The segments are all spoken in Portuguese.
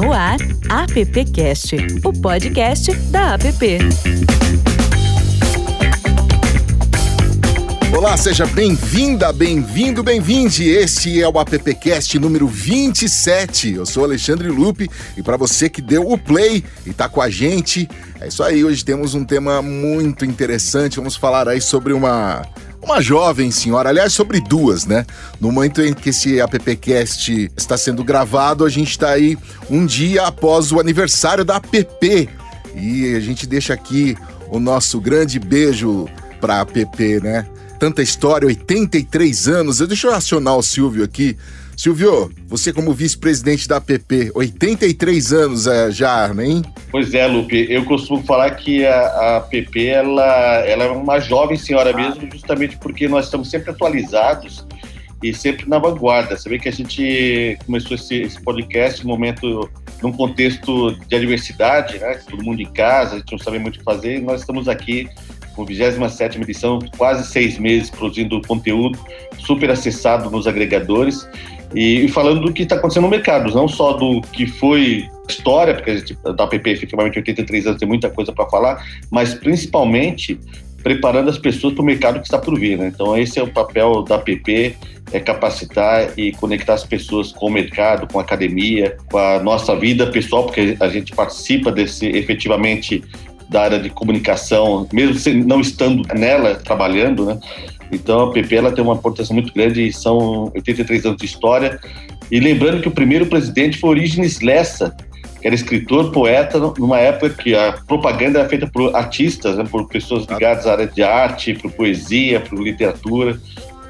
No ar, AppCast, o podcast da App. Olá, seja bem-vinda, bem-vindo, bem-vinde. Este é o AppCast número 27. Eu sou Alexandre Lupe e para você que deu o play e tá com a gente, é isso aí. Hoje temos um tema muito interessante. Vamos falar aí sobre uma uma jovem senhora, aliás, sobre duas, né? No momento em que esse AppCast está sendo gravado, a gente está aí um dia após o aniversário da app. E a gente deixa aqui o nosso grande beijo para a app, né? Tanta história, 83 anos. Deixa eu acionar o Silvio aqui. Silvio, você como vice-presidente da APP, 83 anos é, já, hein? Pois é, Lupe, eu costumo falar que a, a APP ela, ela é uma jovem senhora mesmo, justamente porque nós estamos sempre atualizados e sempre na vanguarda. Você vê que a gente começou esse, esse podcast no momento, num contexto de adversidade, né? Todo mundo em casa, a gente não sabe muito o que fazer, e nós estamos aqui com a 27 edição, quase seis meses produzindo conteúdo super acessado nos agregadores e, falando do que está acontecendo no mercado, não só do que foi história, porque a gente, da app efetivamente 83 anos tem muita coisa para falar, mas principalmente preparando as pessoas para o mercado que está por vir. Né? Então esse é o papel da app, é capacitar e conectar as pessoas com o mercado, com a academia, com a nossa vida pessoal, porque a gente participa desse efetivamente da área de comunicação, mesmo não estando nela trabalhando, né? Então a PP ela tem uma importância muito grande, são 83 anos de história. E lembrando que o primeiro presidente foi Orígenes Lessa, que era escritor, poeta, numa época que a propaganda era feita por artistas, né, por pessoas ligadas à área de arte, por poesia, por literatura.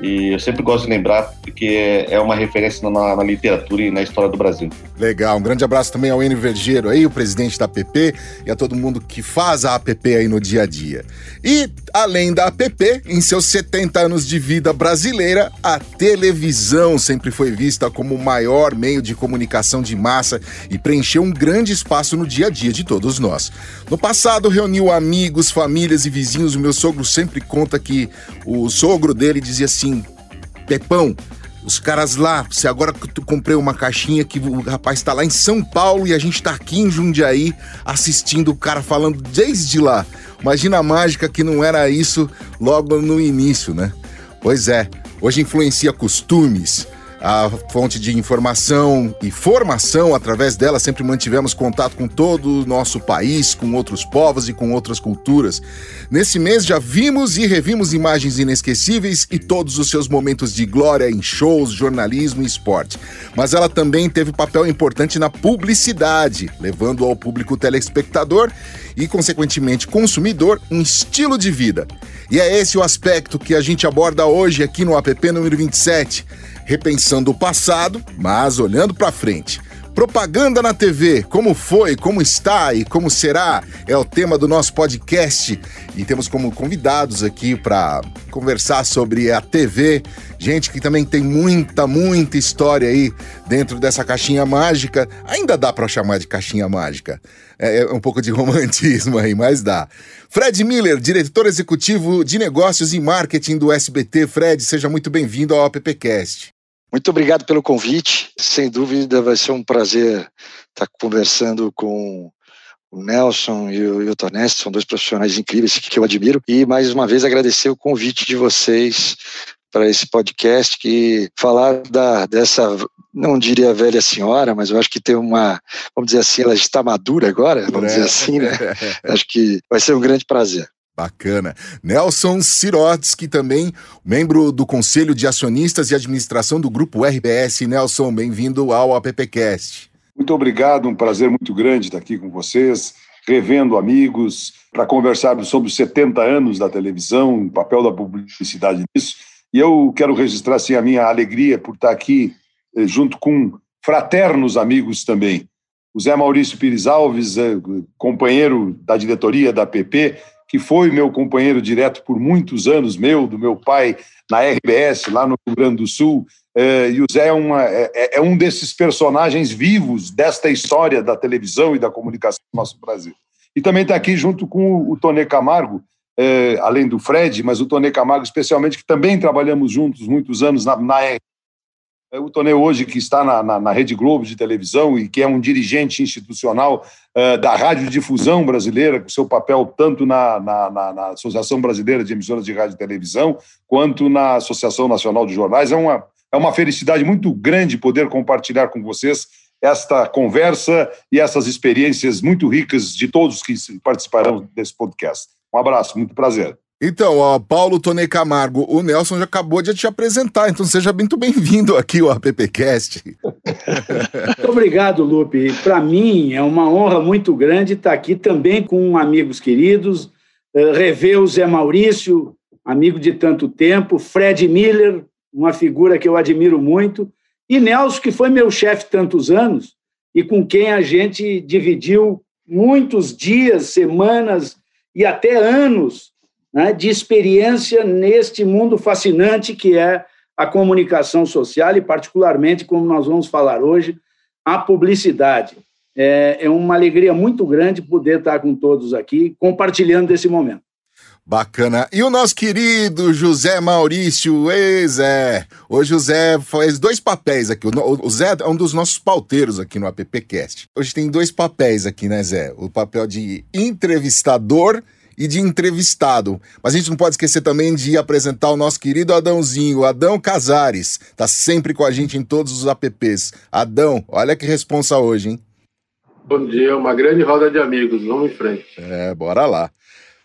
E eu sempre gosto de lembrar, porque é uma referência na, na, literatura e na história do Brasil. Legal, um grande abraço também ao Enio Vergeiro aí, o presidente da APP, e a todo mundo que faz a APP aí no dia a dia. E, além da APP, em seus 70 anos de vida brasileira, a televisão sempre foi vista como o maior meio de comunicação de massa e preencheu um grande espaço no dia a dia de todos nós. No passado, reuniu amigos, famílias e vizinhos. O meu sogro sempre conta que o sogro dele dizia assim, Pepão, os caras lá, se agora tu comprei uma caixinha que o rapaz tá lá em São Paulo e a gente tá aqui em Jundiaí assistindo o cara falando desde lá. Imagina a mágica que não era isso logo no início, né? Pois é, hoje influencia costumes, a fonte de informação e formação. Através dela, sempre mantivemos contato com todo o nosso país, com outros povos e com outras culturas. Nesse mês já vimos e revimos imagens inesquecíveis e todos os seus momentos de glória em shows, jornalismo e esporte. Mas ela também teve papel importante na publicidade, levando ao público telespectador e, consequentemente, consumidor um estilo de vida. E é esse o aspecto que a gente aborda hoje aqui no app número 27 repensando o passado, mas olhando para frente. Propaganda na TV, como foi, como está e como será, é o tema do nosso podcast. E temos como convidados aqui para conversar sobre a TV, gente que também tem muita, muita história aí dentro dessa caixinha mágica. Ainda dá para chamar de caixinha mágica. É, é um pouco de romantismo aí, mas dá. Fred Miller, diretor executivo de negócios e marketing do SBT. Fred, seja muito bem-vindo ao AppCast. Muito obrigado pelo convite. Sem dúvida vai ser um prazer estar conversando com o Nelson e o, o Toneste, são dois profissionais incríveis que eu admiro. E mais uma vez agradecer o convite de vocês para esse podcast que falar da, dessa, não diria velha senhora, mas eu acho que tem uma, vamos dizer assim, ela está madura agora, vamos dizer assim, né? acho que vai ser um grande prazer. Bacana. Nelson Sirotsky, também membro do Conselho de Acionistas e Administração do Grupo RBS. Nelson, bem-vindo ao AppCast. Muito obrigado, um prazer muito grande estar aqui com vocês, revendo amigos, para conversarmos sobre os 70 anos da televisão, o papel da publicidade nisso. E eu quero registrar assim, a minha alegria por estar aqui eh, junto com fraternos amigos também. O Zé Maurício Pires Alves, eh, companheiro da diretoria da PP, que foi meu companheiro direto por muitos anos, meu, do meu pai, na RBS, lá no Rio Grande do Sul. É, e o Zé é, uma, é, é, é, um desses personagens vivos desta história da televisão e da comunicação no nosso Brasil. E também está aqui junto com o, Tonê Camargo, é, além do Fred, mas o Tonê Camargo especialmente, que também trabalhamos juntos muitos anos na, na o Tonê hoje, que está na, na, na, Rede Globo de televisão e que é um dirigente institucional uh, da radiodifusão brasileira, com seu papel tanto na, na, na, Associação Brasileira de Emissoras de Rádio e Televisão, quanto na Associação Nacional de Jornais. É uma, é uma felicidade muito grande poder compartilhar com vocês esta conversa e essas experiências muito ricas de todos que participarão desse podcast. Um abraço, muito prazer. Então, ó, Paulo Tonei Camargo, o Nelson já acabou de te apresentar, então seja muito bem-vindo aqui ao AppCast. Muito obrigado, Lupe. Para mim é uma honra muito grande estar aqui também com amigos queridos, eh, rever o Zé Maurício, amigo de tanto tempo, Fred Miller, uma figura que eu admiro muito, e Nelson, que foi meu chefe tantos anos e com quem a gente dividiu muitos dias, semanas e até anos né, de experiência neste mundo fascinante que é a comunicação social e, particularmente, como nós vamos falar hoje, a publicidade. É, é uma alegria muito grande poder estar com todos aqui, compartilhando desse momento. Bacana. E o nosso querido José Maurício, ei Zé. O Zé faz dois papéis aqui. O Zé é um dos nossos pauteiros aqui no AppCast. Hoje tem dois papéis aqui, né, Zé? O papel de entrevistador e de entrevistado. Mas a gente não pode esquecer também de apresentar o nosso querido Adãozinho, Adão Casares. Tá sempre com a gente em todos os apps. Adão, olha que responsa hoje, hein? Bom dia, uma grande roda de amigos. Vamos em frente. É, bora lá.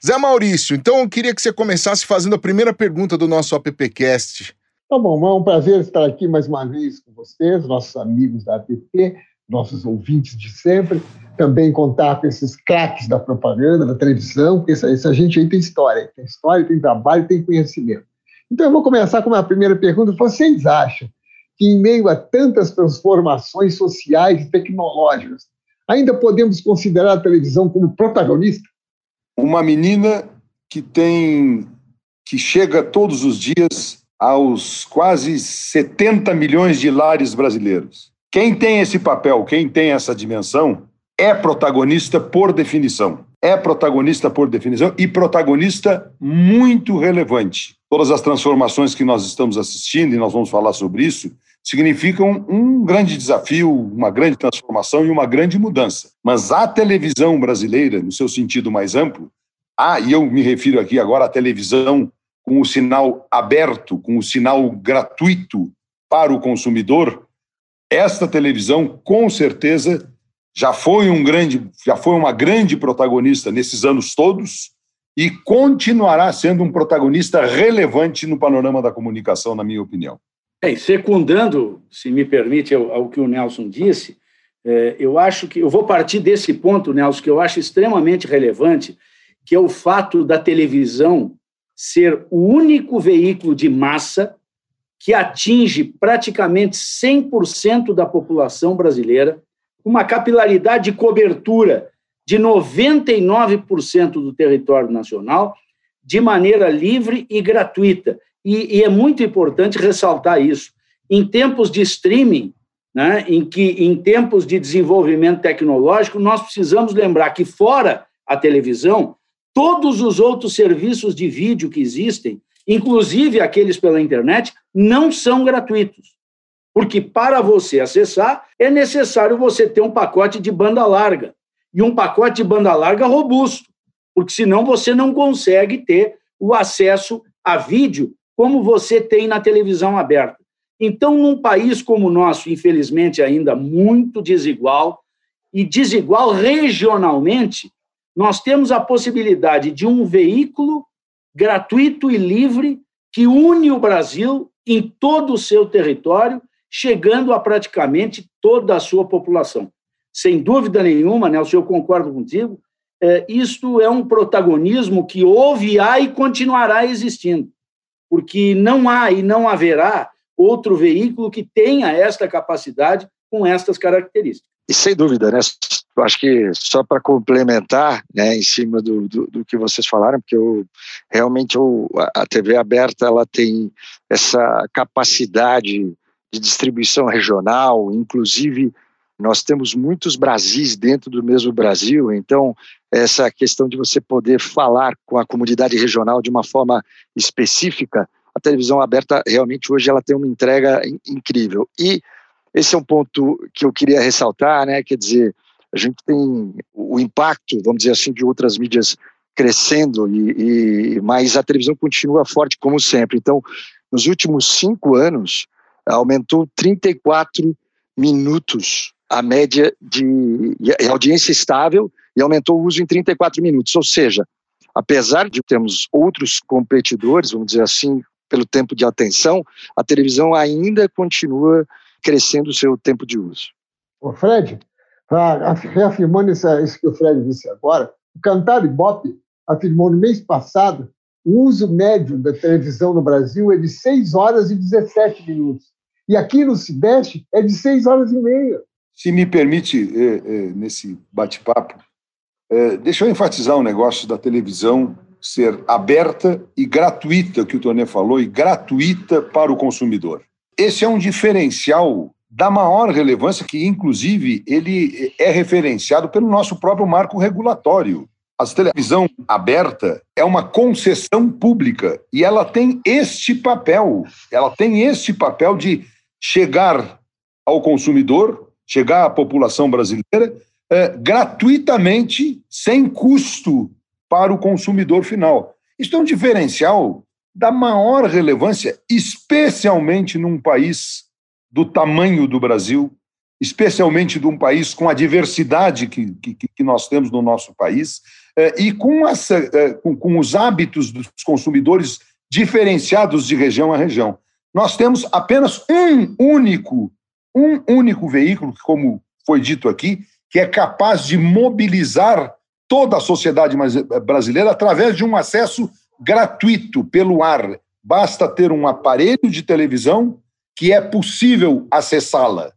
Zé Maurício, então eu queria que você começasse fazendo a primeira pergunta do nosso appcast. Tá bom, é um prazer estar aqui mais uma vez com vocês, nossos amigos da app, nossos ouvintes de sempre também contar com esses craques da propaganda, da televisão, porque essa, gente aí tem história, tem história, tem trabalho, tem conhecimento. Então eu vou começar com uma primeira pergunta. Vocês acham que em meio a tantas transformações sociais e tecnológicas, ainda podemos considerar a televisão como protagonista? Uma menina que tem que chega todos os dias aos quase 70 milhões de lares brasileiros. Quem tem esse papel, quem tem essa dimensão, é protagonista por definição. É protagonista por definição e protagonista muito relevante. Todas as transformações que nós estamos assistindo, e nós vamos falar sobre isso, significam um grande desafio, uma grande transformação e uma grande mudança. Mas a televisão brasileira, no seu sentido mais amplo, ah, e eu me refiro aqui agora à televisão com o sinal aberto, com o sinal gratuito para o consumidor, esta televisão, com certeza, já foi um grande, já foi uma grande protagonista nesses anos todos e continuará sendo um protagonista relevante no panorama da comunicação, na minha opinião. É, secundando, se me permite, ao, ao que o Nelson disse, é, eu acho que eu vou partir desse ponto, Nelson, que eu acho extremamente relevante, que é o fato da televisão ser o único veículo de massa que atinge praticamente 100% da população brasileira uma capilaridade de cobertura de 99% do território nacional de maneira livre e gratuita. E, e, é muito importante ressaltar isso. Em tempos de streaming, né, em que em tempos de desenvolvimento tecnológico, nós precisamos lembrar que fora a televisão, todos os outros serviços de vídeo que existem, inclusive aqueles pela internet, não são gratuitos. Porque para você acessar, é necessário você ter um pacote de banda larga. E um pacote de banda larga robusto, porque senão você não consegue ter o acesso a vídeo como você tem na televisão aberta. Então, num país como o nosso, infelizmente ainda muito desigual, e desigual regionalmente, nós temos a possibilidade de um veículo gratuito e livre que une o Brasil em todo o seu território chegando a praticamente toda a sua população. Sem dúvida nenhuma, Nelson, eu concordo contigo, é, isto é um protagonismo que houve, há e continuará existindo, porque não há e não haverá outro veículo que tenha esta capacidade com estas características. E sem dúvida, né? Acho que só para complementar, né, em cima do, do, do, que vocês falaram, porque eu, realmente eu, a TV aberta ela tem essa capacidade de distribuição regional, inclusive nós temos muitos Brasis dentro do mesmo Brasil, então essa questão de você poder falar com a comunidade regional de uma forma específica a televisão aberta realmente hoje ela tem uma entrega incrível. E esse é um ponto que eu queria ressaltar, né? Quer dizer, a gente tem o impacto, vamos dizer assim, de outras mídias crescendo, e, e mas a televisão continua forte como sempre. Então, nos últimos cinco anos, aumentou 34 minutos a média de audiência estável e aumentou o uso em 34 minutos. Ou seja, apesar de termos outros competidores, vamos dizer assim, pelo tempo de atenção, a televisão ainda continua crescendo o seu tempo de uso. O Fred, reafirmando isso, isso que o Fred disse agora, o Cantar Ibope afirmou no mês passado o uso médio da televisão no Brasil é de 6 horas e 17 minutos. E aqui no Sudeste é de 6 horas e meia. Se me permite, é, é, nesse bate-papo, é, deixa eu enfatizar um negócio da televisão ser aberta e gratuita, que o Tonê falou, e gratuita para o consumidor. Esse é um diferencial da maior relevância, que inclusive ele é referenciado pelo nosso próprio marco regulatório. A televisão aberta é uma concessão pública e ela tem este papel, ela tem este papel de chegar ao consumidor, chegar à população brasileira é, gratuitamente, sem custo para o consumidor final. Isso é um diferencial da maior relevância, especialmente num país do tamanho do Brasil, especialmente de um país com a diversidade que, que, que nós temos no nosso país, eh, e com, essa, eh, com, com os hábitos dos consumidores diferenciados de região a região. Nós temos apenas um único, um único veículo, como foi dito aqui, que é capaz de mobilizar toda a sociedade brasileira através de um acesso gratuito pelo ar. Basta ter um aparelho de televisão que é possível acessá-la.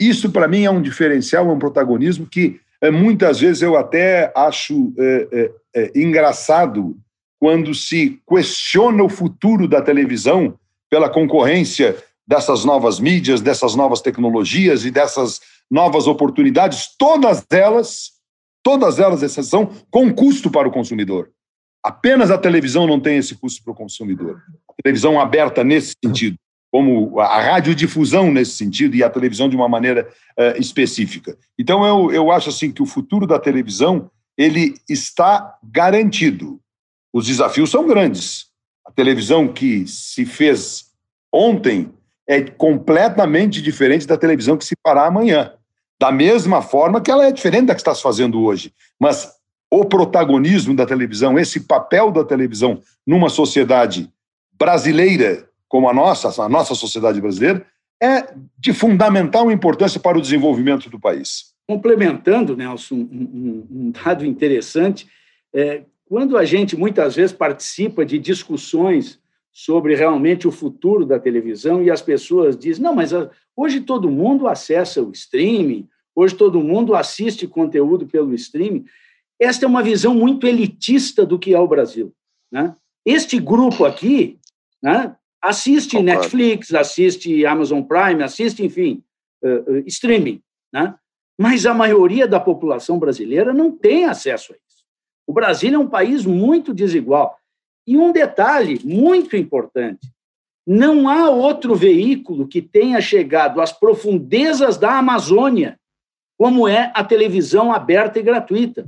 Isso, para mim, é um diferencial, é um protagonismo que é, muitas vezes eu até acho é, é, engraçado quando se questiona o futuro da televisão pela concorrência dessas novas mídias, dessas novas tecnologias e dessas novas oportunidades, todas elas, todas elas, exceção, com custo para o consumidor. Apenas a televisão não tem esse custo para o consumidor. A televisão aberta nesse sentido, como a radiodifusão nesse sentido e a televisão de uma maneira uh, específica. Então eu, eu acho assim que o futuro da televisão ele está garantido. Os desafios são grandes. A televisão que se fez ontem é completamente diferente da televisão que se fará amanhã. Da mesma forma que ela é diferente da que está se fazendo hoje. Mas o protagonismo da televisão, esse papel da televisão numa sociedade brasileira como a nossa, a nossa sociedade brasileira, é de fundamental importância para o desenvolvimento do país. Complementando, Nelson, um, um, dado interessante, é, quando a gente muitas vezes participa de discussões sobre realmente o futuro da televisão e as pessoas dizem: não, mas ah, hoje todo mundo acessa o streaming, hoje todo mundo assiste conteúdo pelo streaming. Esta é uma visão muito elitista do que é o Brasil. Né? Este grupo aqui né, assiste Concordo. Netflix, assiste Amazon Prime, assiste, enfim, uh, uh, streaming. Né? Mas a maioria da população brasileira não tem acesso a isso. O Brasil é um país muito desigual. E um detalhe muito importante: não há outro veículo que tenha chegado às profundezas da Amazônia, como é a televisão aberta e gratuita.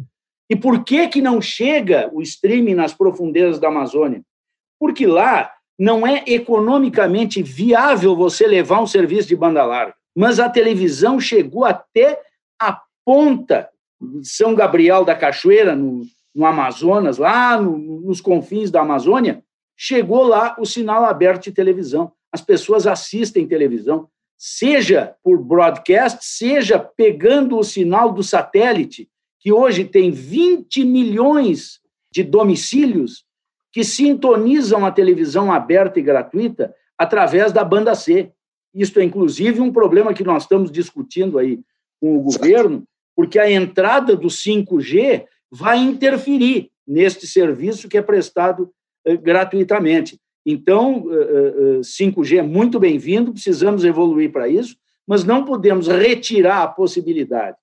E por que, que não chega o streaming nas profundezas da Amazônia? Porque lá não é economicamente viável você levar um serviço de banda larga. Mas a televisão chegou até a ponta de São Gabriel da Cachoeira, no, no Amazonas, lá no, nos confins da Amazônia, chegou lá o sinal aberto de televisão. As pessoas assistem televisão, seja por broadcast, seja pegando o sinal do satélite que hoje tem 20 milhões de domicílios que sintonizam a televisão aberta e gratuita através da banda C. Isto é, inclusive, um problema que nós estamos discutindo aí com o governo, porque a entrada do 5G vai interferir neste serviço que é prestado eh, gratuitamente. Então, eh, eh, 5G é muito bem-vindo, precisamos evoluir para isso, mas não podemos retirar a possibilidade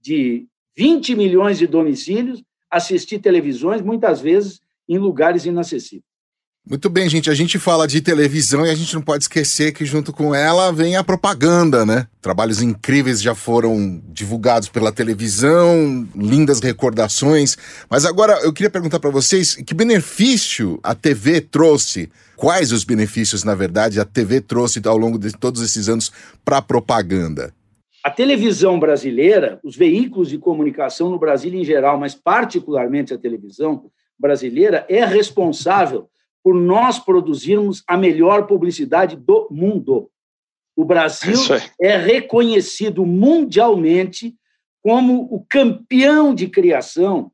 de 20 milhões de domicílios assistir televisões, muitas vezes em lugares inacessíveis. Muito bem, gente. A gente fala de televisão e a gente não pode esquecer que junto com ela vem a propaganda, né? Trabalhos incríveis já foram divulgados pela televisão, lindas recordações. Mas agora eu queria perguntar para vocês que benefício a TV trouxe? Quais os benefícios, na verdade, a TV trouxe ao longo de todos esses anos para a propaganda? A televisão brasileira, os veículos de comunicação no Brasil em geral, mas particularmente a televisão brasileira, é responsável por nós produzirmos a melhor publicidade do mundo. O Brasil é reconhecido mundialmente como o campeão de criação,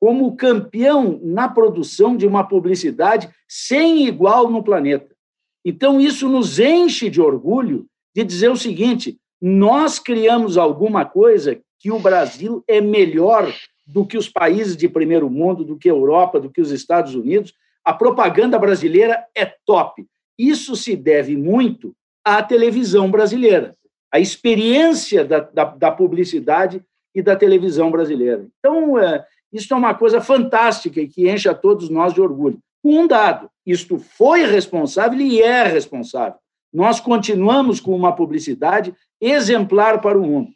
como o campeão na produção de uma publicidade sem igual no planeta. Então, isso nos enche de orgulho de dizer o seguinte: nós criamos alguma coisa que o Brasil é melhor do que os países de primeiro mundo, do que a Europa, do que os Estados Unidos, a propaganda brasileira é top. Isso se deve muito à televisão brasileira, à experiência da, da, da publicidade e da televisão brasileira. Então, é, isso é uma coisa fantástica e que enche a todos nós de orgulho. Um dado: isto foi responsável e é responsável. Nós continuamos com uma publicidade exemplar para o mundo.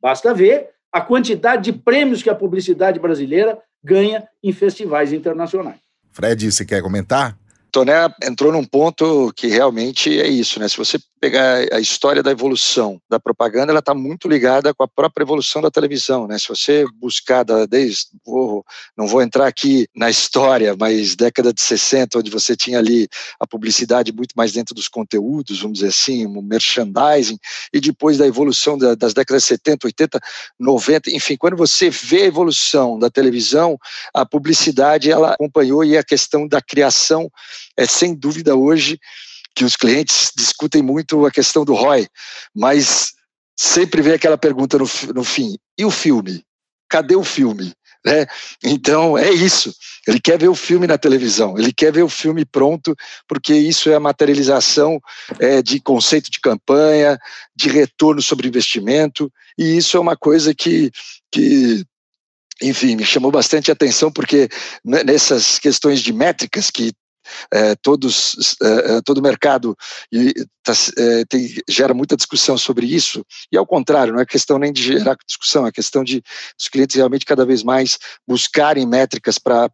Basta ver a quantidade de prêmios que a publicidade brasileira ganha em festivais internacionais. Fred, você quer comentar? Toné entrou num ponto que realmente é isso, né? Se você pegar a história da evolução da propaganda, ela está muito ligada com a própria evolução da televisão, né? Se você buscar desde, vou, não vou entrar aqui na história, mas década de 60, onde você tinha ali a publicidade muito mais dentro dos conteúdos, vamos dizer assim, o merchandising, e depois da evolução da, das décadas de 70, 80, 90, enfim, quando você vê a evolução da televisão, a publicidade ela acompanhou e a questão da criação é sem dúvida hoje que os clientes discutem muito a questão do ROI, mas sempre vem aquela pergunta no, no fim: e o filme? Cadê o filme? Né? Então é isso. Ele quer ver o filme na televisão, ele quer ver o filme pronto, porque isso é a materialização é, de conceito de campanha, de retorno sobre investimento, e isso é uma coisa que, que enfim, me chamou bastante atenção, porque nessas questões de métricas que é, todos, é, é todo mercado e, tá, é, tem, gera muita discussão sobre isso, e ao contrário, não é questão nem de gerar discussão, é questão de os clientes realmente cada vez mais buscarem métricas para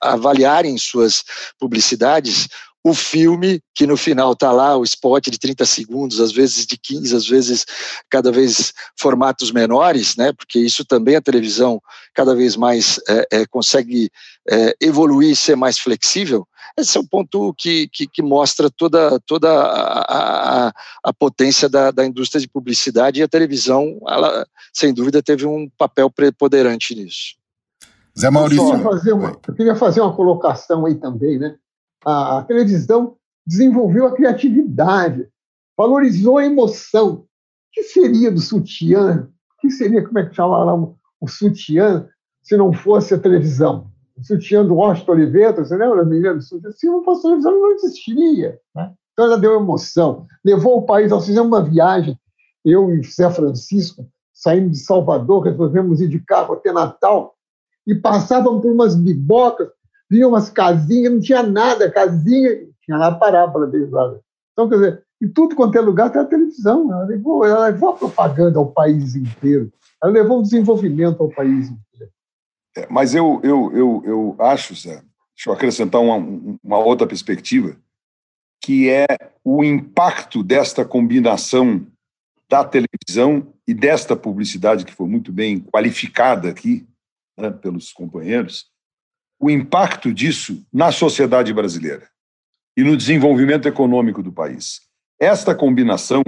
avaliarem suas publicidades, o filme, que no final está lá, o spot de 30 segundos, às vezes de 15, às vezes cada vez formatos menores, né? porque isso também a televisão cada vez mais é, é, consegue é, evoluir e ser mais flexível. Esse é um ponto que, que, que mostra toda, toda a, a, a potência da, da, indústria de publicidade e a televisão, ela, sem dúvida, teve um papel preponderante nisso. Zé Maurício. Eu fazer uma, eu queria fazer uma colocação aí também, né? A, televisão desenvolveu a criatividade, valorizou a emoção. O que seria do sutiã? O que seria, como é que chama lá o, o sutiã, se não fosse a televisão? O sutiã do Washington Oliveira, você lembra, menina do sutiã? Se não fosse a televisão, não existiria. Né? Então ela deu emoção, levou o país, nós fizemos uma viagem, eu e José Francisco, saímos de Salvador, resolvemos ir de carro até Natal, e passávamos por umas bibocas, vinham umas casinhas, não tinha nada, casinha, tinha lá a parábola deles lá. Então, quer dizer, em tudo quanto é lugar tem a televisão. Ela levou, ela levou a propaganda ao país inteiro. Ela levou o desenvolvimento ao país inteiro. É, mas eu, eu, eu, eu acho, Zé, deixa eu acrescentar uma, uma outra perspectiva, que é o impacto desta combinação da televisão e desta publicidade que foi muito bem qualificada aqui né, pelos companheiros, o impacto disso na sociedade brasileira e no desenvolvimento econômico do país. Esta combinação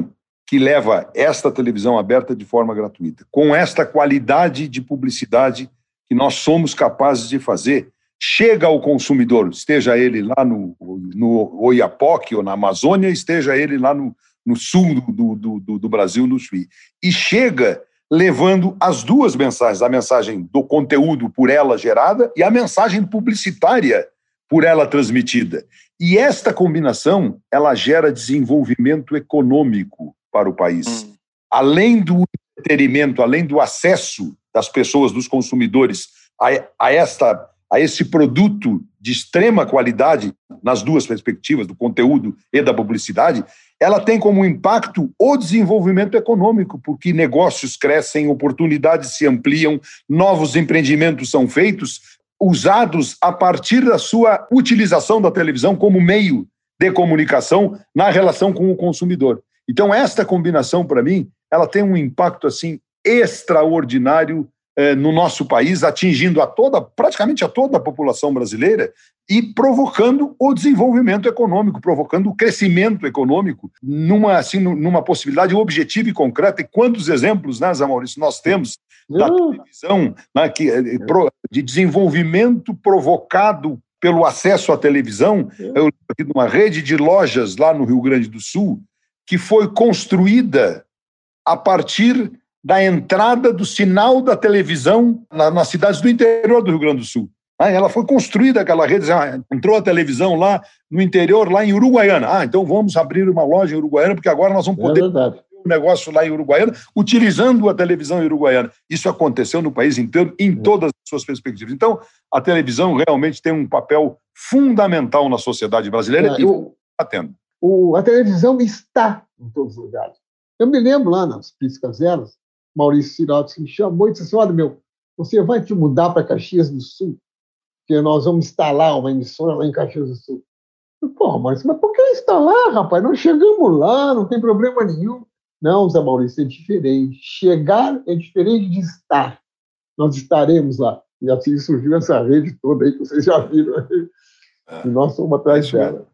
que leva esta televisão aberta de forma gratuita, com esta qualidade de publicidade que nós somos capazes de fazer, chega ao consumidor, esteja ele lá no, no Oiapoque ou na Amazônia, esteja ele lá no, no sul do, do, do, do Brasil, no Chuí. E chega levando as duas mensagens, a mensagem do conteúdo por ela gerada e a mensagem publicitária por ela transmitida. E esta combinação, ela gera desenvolvimento econômico para o país. Hum. Além do entretenimento, além do acesso das pessoas, dos consumidores a, a esta a esse produto de extrema qualidade nas duas perspectivas, do conteúdo e da publicidade, ela tem como impacto o desenvolvimento econômico, porque negócios crescem, oportunidades se ampliam, novos empreendimentos são feitos, usados a partir da sua utilização da televisão como meio de comunicação na relação com o consumidor. Então, esta combinação, para mim, ela tem um impacto assim extraordinário eh, no nosso país, atingindo a toda, praticamente a toda a população brasileira e provocando o desenvolvimento econômico, provocando o crescimento econômico numa, assim, numa possibilidade objetiva e concreta. E quantos exemplos, né, Zé Maurício, nós temos da televisão né, que, eh, de desenvolvimento provocado pelo acesso à televisão. Eu aqui de uma rede de lojas lá no Rio Grande do Sul que foi construída a partir da entrada do sinal da televisão na, nas cidades do interior do Rio Grande do Sul. Ah, ela foi construída, aquela rede, ah, entrou a televisão lá no interior, lá em Uruguaiana. Ah, então vamos abrir uma loja em Uruguaiana, porque agora nós vamos é poder é um negócio lá em Uruguaiana, utilizando a televisão uruguaiana. Isso aconteceu no país inteiro, em é. todas as suas perspectivas. Então, a televisão realmente tem um papel fundamental na sociedade brasileira é, e está tendo. O, a televisão está em todos os lugares. Eu me lembro lá nas Piscas Zeros, Maurício Sirotes me chamou e disse assim: Olha, meu, você vai te mudar para Caxias do Sul, porque nós vamos instalar uma emissora lá em Caxias do Sul. Pô, mas, mas por que instalar, rapaz? Não chegamos lá, não tem problema nenhum. Não, Zé Maurício, é diferente. Chegar é diferente de estar. Nós estaremos lá. E assim surgiu essa rede toda aí que vocês já viram. É. E nós somos atrás dela.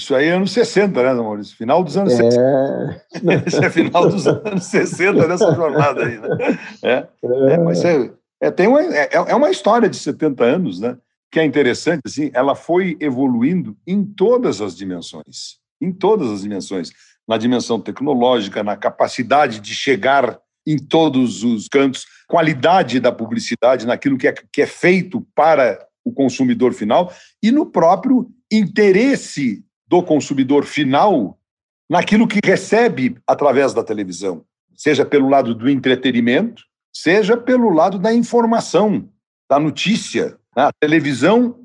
Isso aí é anos 60, né, Maurício? Final dos anos é... 60. Isso é final dos anos 60 nessa jornada aí, né? É, é. é mas é, é, tem uma, é, é uma história de 70 anos, né? Que é interessante, assim, ela foi evoluindo em todas as dimensões. Em todas as dimensões na dimensão tecnológica, na capacidade de chegar em todos os cantos, qualidade da publicidade, naquilo que é, que é feito para o consumidor final e no próprio interesse do consumidor final naquilo que recebe através da televisão, seja pelo lado do entretenimento, seja pelo lado da informação, da notícia. Né? A televisão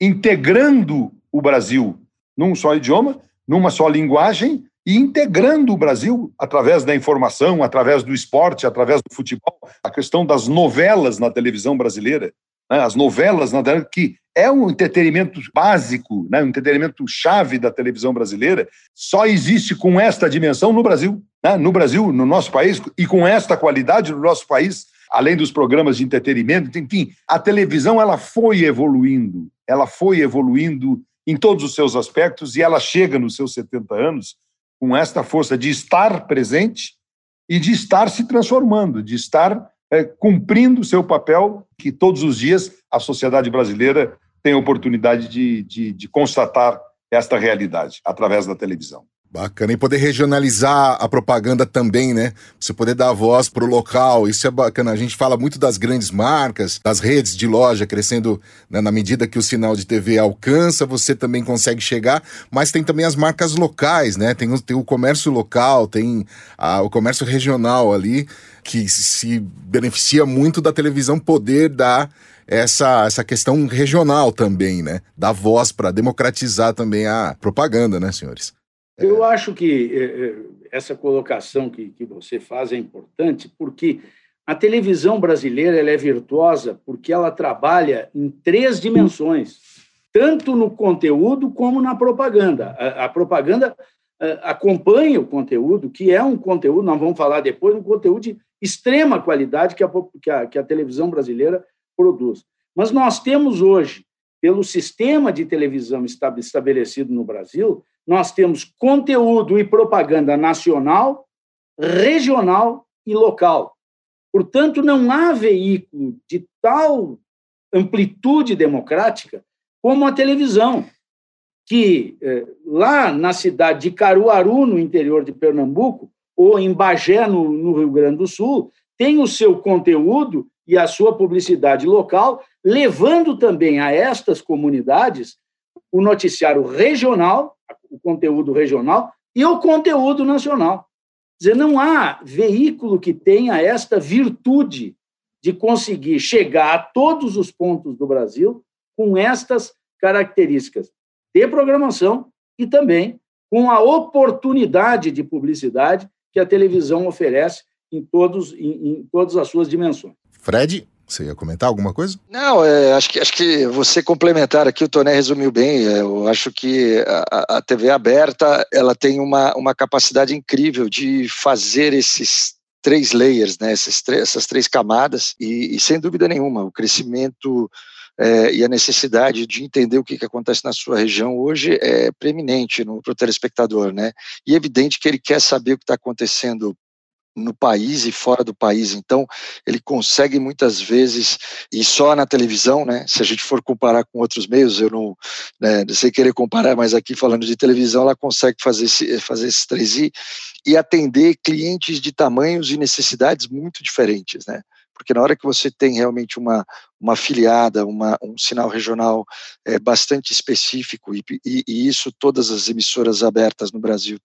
integrando o Brasil num só idioma, numa só linguagem e integrando o Brasil através da informação, através do esporte, através do futebol, a questão das novelas na televisão brasileira, né? as novelas na que é um entretenimento básico, né? um entretenimento chave da televisão brasileira, só existe com esta dimensão no Brasil, né? no Brasil, no nosso país, e com esta qualidade no nosso país, além dos programas de entretenimento, enfim, a televisão ela foi evoluindo, ela foi evoluindo em todos os seus aspectos e ela chega nos seus 70 anos com esta força de estar presente e de estar se transformando, de estar é, cumprindo o seu papel que todos os dias a sociedade brasileira tem a oportunidade de, de, de constatar esta realidade através da televisão. Bacana. E poder regionalizar a propaganda também, né? Você poder dar voz para o local, isso é bacana. A gente fala muito das grandes marcas, das redes de loja crescendo né? na medida que o sinal de TV alcança, você também consegue chegar, mas tem também as marcas locais, né? Tem, o, tem o comércio local, tem a, o comércio regional ali, que se beneficia muito da televisão poder dar essa, essa questão regional também, né? Dar voz para democratizar também a propaganda, né, senhores? Eu acho que eh, eh, essa colocação que, que você faz é importante, porque a televisão brasileira ela é virtuosa porque ela trabalha em três dimensões, tanto no conteúdo como na propaganda. A, propaganda acompanha o conteúdo, que é um conteúdo, nós vamos falar depois, um conteúdo de extrema qualidade que a, que a, que a televisão brasileira produz. Mas nós temos hoje, pelo sistema de televisão estabelecido no Brasil, nós temos conteúdo e propaganda nacional, regional e local. Portanto, não há veículo de tal amplitude democrática como a televisão, que eh, lá na cidade de Caruaru, no interior de Pernambuco, ou em Bagé, no, no Rio Grande do Sul, tem o seu conteúdo e a sua publicidade local, levando também a estas comunidades o noticiário regional o conteúdo regional e o conteúdo nacional. Quer dizer, não há veículo que tenha esta virtude de conseguir chegar a todos os pontos do Brasil com estas características. de programação e também com a oportunidade de publicidade que a televisão oferece em, todos, em, em todas as suas dimensões. Fred, você ia comentar alguma coisa? Não, é, acho, que, acho que você complementar aqui, o Toné resumiu bem. É, eu acho que a, a, TV aberta ela tem uma, uma capacidade incrível de fazer esses três layers, né, essas, essas três camadas, e, e sem dúvida nenhuma, o crescimento é, e a necessidade de entender o que, que acontece na sua região hoje é preeminente para o telespectador, né? E é evidente que ele quer saber o que está acontecendo no país e fora do país. Então, ele consegue muitas vezes, e só na televisão, né? Se a gente for comparar com outros meios, eu não, né, sei querer comparar, mas aqui falando de televisão, ela consegue fazer, esse, fazer esses três e, e atender clientes de tamanhos e necessidades muito diferentes, né? Porque na hora que você tem realmente uma, uma afiliada, uma, um sinal regional é, bastante específico, e, e, e, isso todas as emissoras abertas no Brasil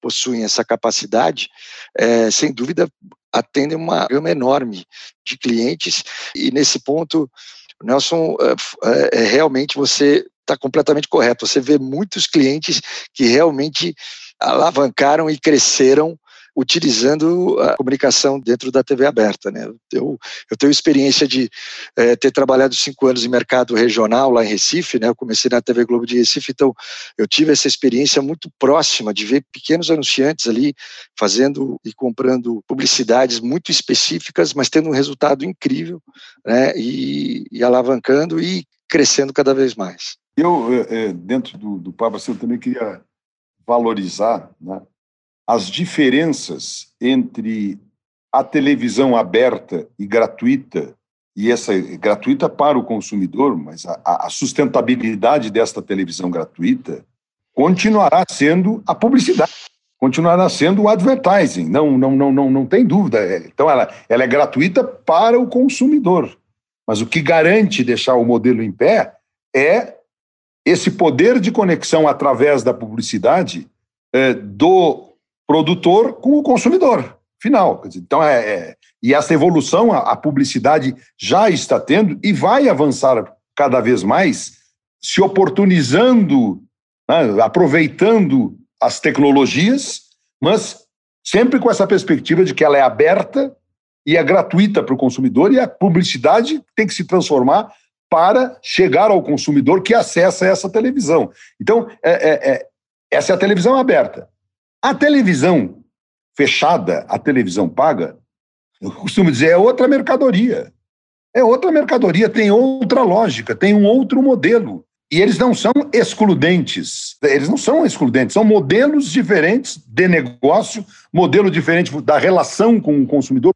possuem essa capacidade, é, sem dúvida atendem uma gama enorme de clientes, e nesse ponto, Nelson, é, é, realmente você está completamente correto, você vê muitos clientes que realmente alavancaram e cresceram utilizando a comunicação dentro da TV aberta. Né? Eu, eu tenho experiência de é, ter trabalhado cinco anos em mercado regional lá em Recife, né? eu comecei na TV Globo de Recife, então eu tive essa experiência muito próxima de ver pequenos anunciantes ali fazendo e comprando publicidades muito específicas, mas tendo um resultado incrível né? e, e alavancando e crescendo cada vez mais. Eu, é, dentro do, do Pablo, eu também queria valorizar né, as diferenças entre a televisão aberta e gratuita, e essa gratuita para o consumidor, mas a, a sustentabilidade desta televisão gratuita continuará sendo a publicidade, continuará sendo o advertising, não, não, não, não, não tem dúvida. É, então, ela, ela é gratuita para o consumidor, mas o que garante deixar o modelo em pé é esse poder de conexão através da publicidade é, do produtor com o consumidor final. Então, é, é, e essa evolução a, a, publicidade já está tendo e vai avançar cada vez mais, se oportunizando, né, aproveitando as tecnologias, mas sempre com essa perspectiva de que ela é aberta e é gratuita para o consumidor e a publicidade tem que se transformar para chegar ao consumidor que acessa essa televisão. Então, é, é, é essa é a televisão aberta. A televisão fechada, a televisão paga, eu costumo dizer, é outra mercadoria. É outra mercadoria, tem outra lógica, tem um outro modelo. E eles não são excludentes. Eles não são excludentes, são modelos diferentes de negócio, modelo diferente da relação com o consumidor,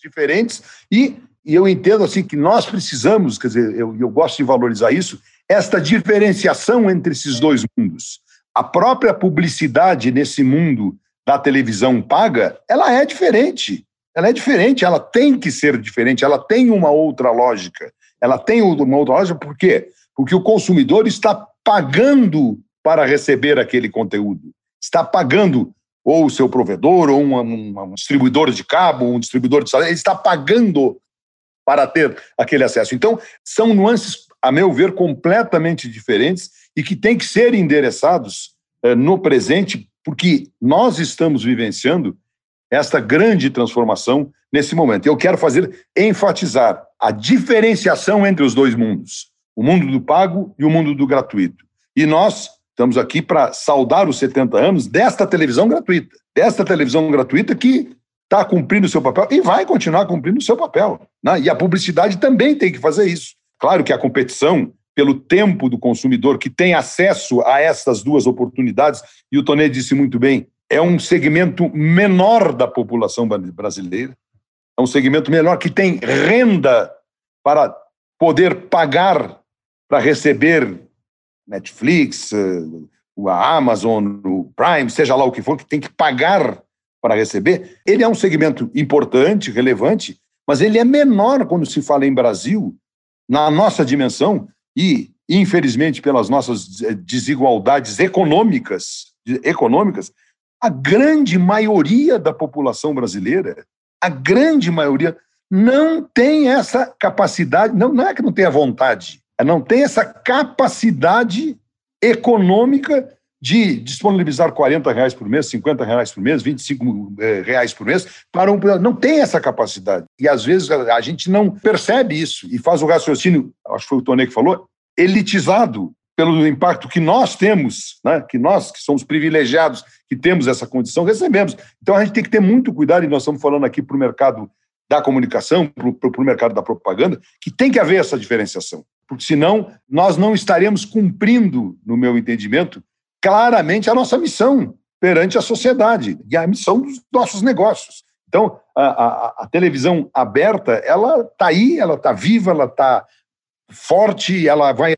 diferentes. E, e eu entendo assim que nós precisamos, quer dizer, eu, eu gosto de valorizar isso, esta diferenciação entre esses dois mundos a própria publicidade nesse mundo da televisão paga, ela é diferente. Ela é diferente, ela tem que ser diferente, ela tem uma outra lógica. Ela tem uma outra lógica, por quê? Porque o consumidor está pagando para receber aquele conteúdo. Está pagando ou o seu provedor, ou um, um, um distribuidor de cabo, um distribuidor de ele está pagando para ter aquele acesso. Então, são nuances, a meu ver, completamente diferentes e que têm que ser endereçados eh, no presente, porque nós estamos vivenciando esta grande transformação nesse momento. Eu quero fazer enfatizar a diferenciação entre os dois mundos, o mundo do pago e o mundo do gratuito. E nós estamos aqui para saudar os 70 anos desta televisão gratuita, desta televisão gratuita que está cumprindo o seu papel e vai continuar cumprindo o seu papel. Né? E a publicidade também tem que fazer isso. Claro que a competição pelo tempo do consumidor que tem acesso a essas duas oportunidades, e o Tonê disse muito bem, é um segmento menor da população brasileira, é um segmento menor que tem renda para poder pagar para receber Netflix, eh, a Amazon, o Prime, seja lá o que for, que tem que pagar para receber. Ele é um segmento importante, relevante, mas ele é menor quando se fala em Brasil, na nossa dimensão, e, infelizmente, pelas nossas desigualdades econômicas, econômicas, a grande maioria da população brasileira, a grande maioria, não tem essa capacidade, não, não é que não tenha vontade, é não tem essa capacidade econômica de disponibilizar 40 reais por mês, 50 reais por mês, 25 eh, reais por mês, para um. Não tem essa capacidade. E às vezes a gente não percebe isso e faz o raciocínio, acho que foi o Tonê que falou, elitizado pelo impacto que nós temos, né, que nós que somos privilegiados, que temos essa condição, recebemos. Então a gente tem que ter muito cuidado, e nós estamos falando aqui para o mercado da comunicação, para o mercado da propaganda, que tem que haver essa diferenciação. Porque senão nós não estaremos cumprindo, no meu entendimento, claramente a nossa missão perante a sociedade e a missão dos nossos negócios. Então, a, a, a televisão aberta, ela está aí, ela está viva, ela está forte, ela vai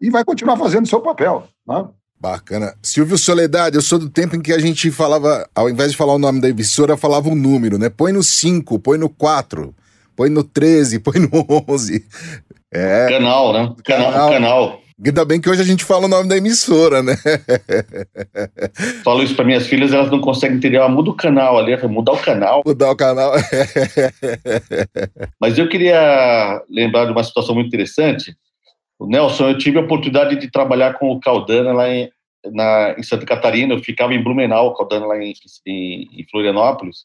e vai continuar fazendo seu papel. Né? Bacana. Silvio Soledade, eu sou do tempo em que a gente falava, ao invés de falar o nome da emissora, falava um número, né? Põe no 5, põe no 4, põe no 13, põe no 11. É. Canal, né? Canal. canal. canal. Ainda bem que hoje a gente fala o nome da emissora, né? Falo isso para minhas filhas, elas não conseguem entender. Ah, muda o canal ali, mudar o canal. Mudar o canal. Mas eu queria lembrar de uma situação muito interessante. O Nelson, eu tive a oportunidade de trabalhar com o Caldana lá em, na, em Santa Catarina. Eu ficava em Blumenau, o Caldana lá em, em, em, Florianópolis.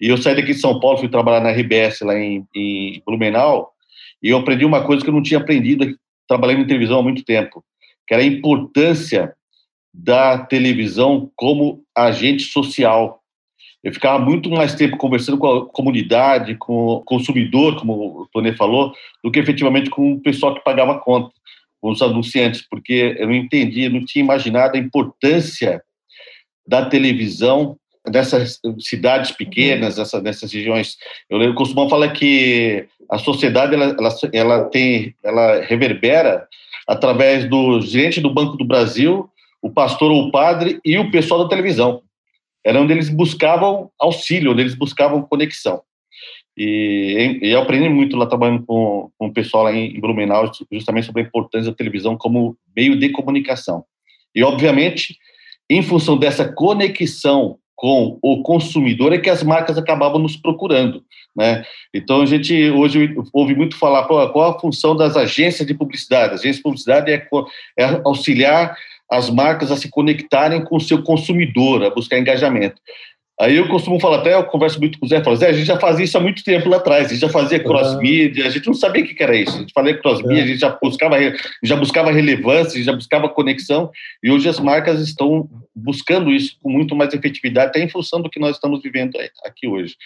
E eu saí daqui de São Paulo, fui trabalhar na RBS lá em, em Blumenau. E eu aprendi uma coisa que eu não tinha aprendido trabalhando em televisão há muito tempo, que era a importância da televisão como agente social. Eu ficava muito mais tempo conversando com a comunidade, com o consumidor, como o Tonê falou, do que efetivamente com o pessoal que pagava a conta, com os anunciantes, porque eu não entendia, não tinha imaginado a importância da televisão dessas cidades pequenas, essa, nessas regiões. Eu, eu costumo falar que a sociedade ela, ela, ela tem, ela reverbera através do gerente do Banco do Brasil, o pastor ou o padre e o pessoal da televisão. Era onde eles buscavam auxílio, onde eles buscavam conexão. E, e eu aprendi muito lá trabalhando com, com o pessoal lá em, em Blumenau, justamente sobre a importância da televisão como meio de comunicação. E, obviamente, em função dessa conexão com o consumidor é que as marcas acabavam nos procurando, né? Então a gente hoje ouve muito falar qual a função das agências de publicidade. As agências de publicidade é, é auxiliar as marcas a se conectarem com o seu consumidor, a buscar engajamento. Aí eu costumo falar, até eu converso muito com o Zé, falo, Zé, a gente já fazia isso há muito tempo lá atrás, a gente já fazia cross-media, a gente não sabia o que era isso, a gente falava cross-media, a gente já buscava, já buscava relevância, já buscava conexão, e hoje as marcas estão buscando isso com muito mais efetividade, até em função do que nós estamos vivendo aqui hoje.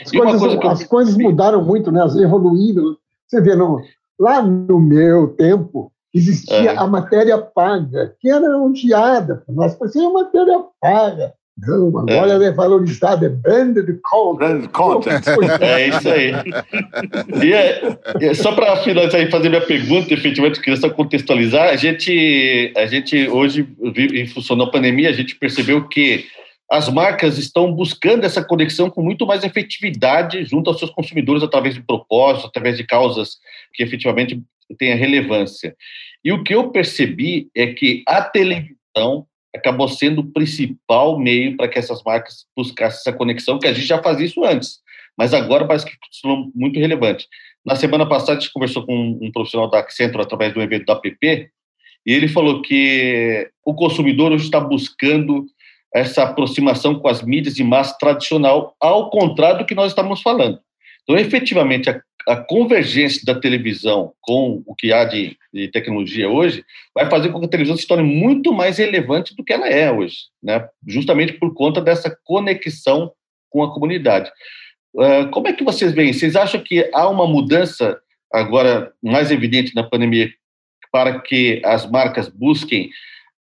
As, coisas, coisa eu... as coisas, mudaram muito, né? evoluindo. Você vê, no, lá no meu tempo, existia é. a matéria paga, que era odiada, nós fazíamos matéria paga. Não, agora é. é valorizada, é branded content. Branded content. É isso aí. E é, é só para finalizar e fazer minha pergunta, efetivamente, queria só contextualizar, a gente, a gente hoje, em função da pandemia, a gente percebeu que as marcas estão buscando essa conexão com muito mais efetividade junto aos seus consumidores através de propósitos, através de causas que efetivamente tenham relevância. E o que eu percebi é que a televisão acabou sendo o principal meio para que essas marcas buscassem essa conexão, que a gente já fazia isso antes, mas agora parece que é muito relevante. Na semana passada, a gente conversou com um profissional da Accenture através do evento da PP, e ele falou que o consumidor hoje está buscando essa aproximação com as mídias de massa tradicional, ao contrário do que nós estamos falando. Então, efetivamente, a a convergência da televisão com o que há de, de, tecnologia hoje vai fazer com que a televisão se torne muito mais relevante do que ela é hoje, né? justamente por conta dessa conexão com a comunidade. Uh, como é que vocês veem? Vocês acham que há uma mudança agora mais evidente na pandemia para que as marcas busquem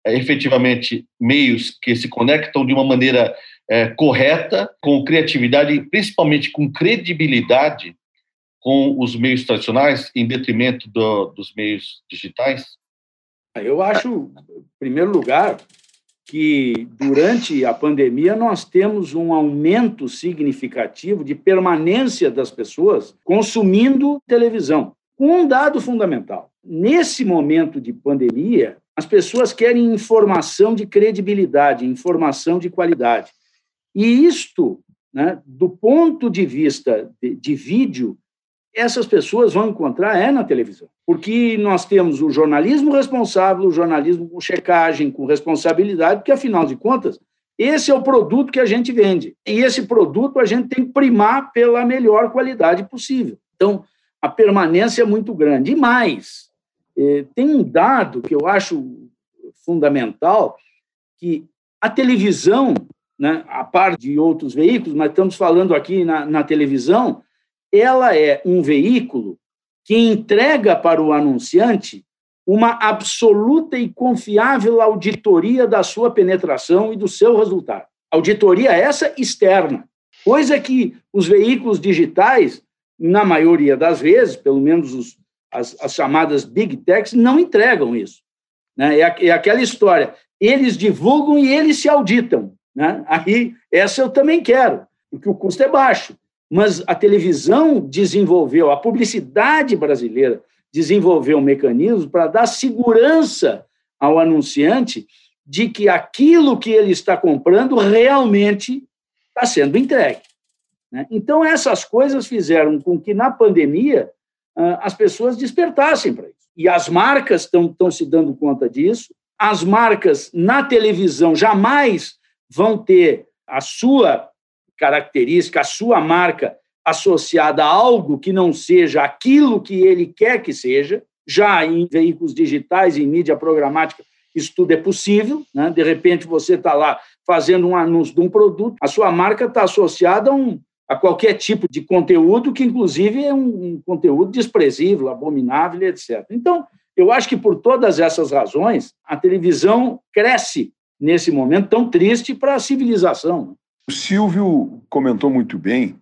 é, efetivamente meios que se conectam de uma maneira é, correta, com criatividade, principalmente com credibilidade com os meios tradicionais em detrimento do, dos meios digitais? Eu acho, em primeiro lugar, que durante a pandemia nós temos um aumento significativo de permanência das pessoas consumindo televisão. Um dado fundamental: nesse momento de pandemia, as pessoas querem informação de credibilidade, informação de qualidade. E isto, né, do ponto de vista de, de vídeo, essas pessoas vão encontrar é na televisão. Porque nós temos o jornalismo responsável, o jornalismo com checagem, com responsabilidade, porque, afinal de contas, esse é o produto que a gente vende. E esse produto a gente tem que primar pela melhor qualidade possível. Então, a permanência é muito grande. E mais, eh, tem um dado que eu acho fundamental, que a televisão, né, a par de outros veículos, mas estamos falando aqui na, na televisão, ela é um veículo que entrega para o anunciante uma absoluta e confiável auditoria da sua penetração e do seu resultado. Auditoria essa externa, coisa que os veículos digitais, na maioria das vezes, pelo menos os, as, as, chamadas big techs, não entregam isso. Né? É, é, aquela história, eles divulgam e eles se auditam. Né? Aí, essa eu também quero, porque o custo é baixo mas a televisão desenvolveu, a publicidade brasileira desenvolveu um mecanismo para dar segurança ao anunciante de que aquilo que ele está comprando realmente está sendo entregue. Né? Então, essas coisas fizeram com que, na pandemia, as pessoas despertassem para isso. E as marcas estão se dando conta disso. As marcas na televisão jamais vão ter a sua característica, a sua marca associada a algo que não seja aquilo que ele quer que seja, já em veículos digitais, em mídia programática, isso tudo é possível. Né? De repente, você está lá fazendo um anúncio de um produto, a sua marca está associada a, um, a, qualquer tipo de conteúdo, que inclusive é um, um conteúdo desprezível, abominável, etc. Então, eu acho que por todas essas razões, a televisão cresce nesse momento tão triste para a civilização. O Silvio comentou muito bem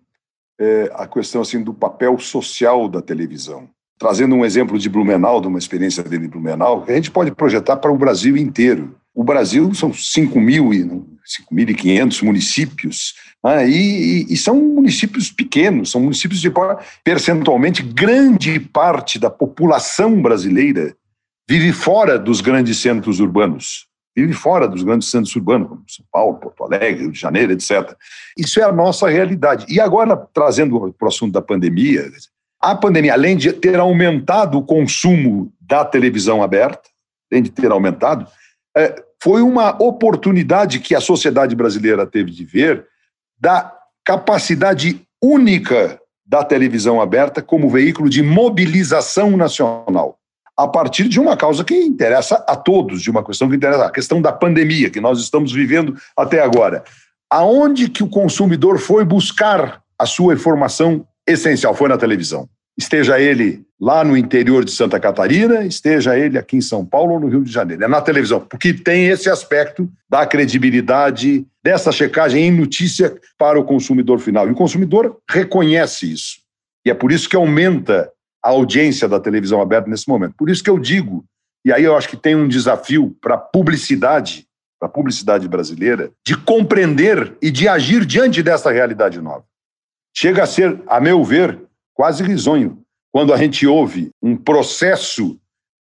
é, a questão assim do papel social da televisão. Trazendo um exemplo de Blumenau, de uma experiência dele em Blumenau, a gente pode projetar para o Brasil inteiro. O Brasil são 5.500 municípios, né? e, e, são municípios pequenos, são municípios de percentualmente grande parte da população brasileira vive fora dos grandes centros urbanos vive fora dos grandes centros urbanos, como São Paulo, Porto Alegre, Rio de Janeiro, etc. Isso é a nossa realidade. E agora, trazendo para o assunto da pandemia, a pandemia, além de ter aumentado o consumo da televisão aberta, além de ter aumentado, é, foi uma oportunidade que a sociedade brasileira teve de ver da capacidade única da televisão aberta como veículo de mobilização nacional a partir de uma causa que interessa a todos, de uma questão que interessa, a questão da pandemia que nós estamos vivendo até agora. Aonde que o consumidor foi buscar a sua informação essencial? Foi na televisão. Esteja ele lá no interior de Santa Catarina, esteja ele aqui em São Paulo ou no Rio de Janeiro. É na televisão, porque tem esse aspecto da credibilidade, dessa checagem em notícia para o consumidor final. E o consumidor reconhece isso. E é por isso que aumenta a audiência da televisão aberta nesse momento. Por isso que eu digo, e aí eu acho que tem um desafio para a publicidade, para a publicidade brasileira, de compreender e de agir diante dessa realidade nova. Chega a ser, a meu ver, quase risonho quando a gente ouve um processo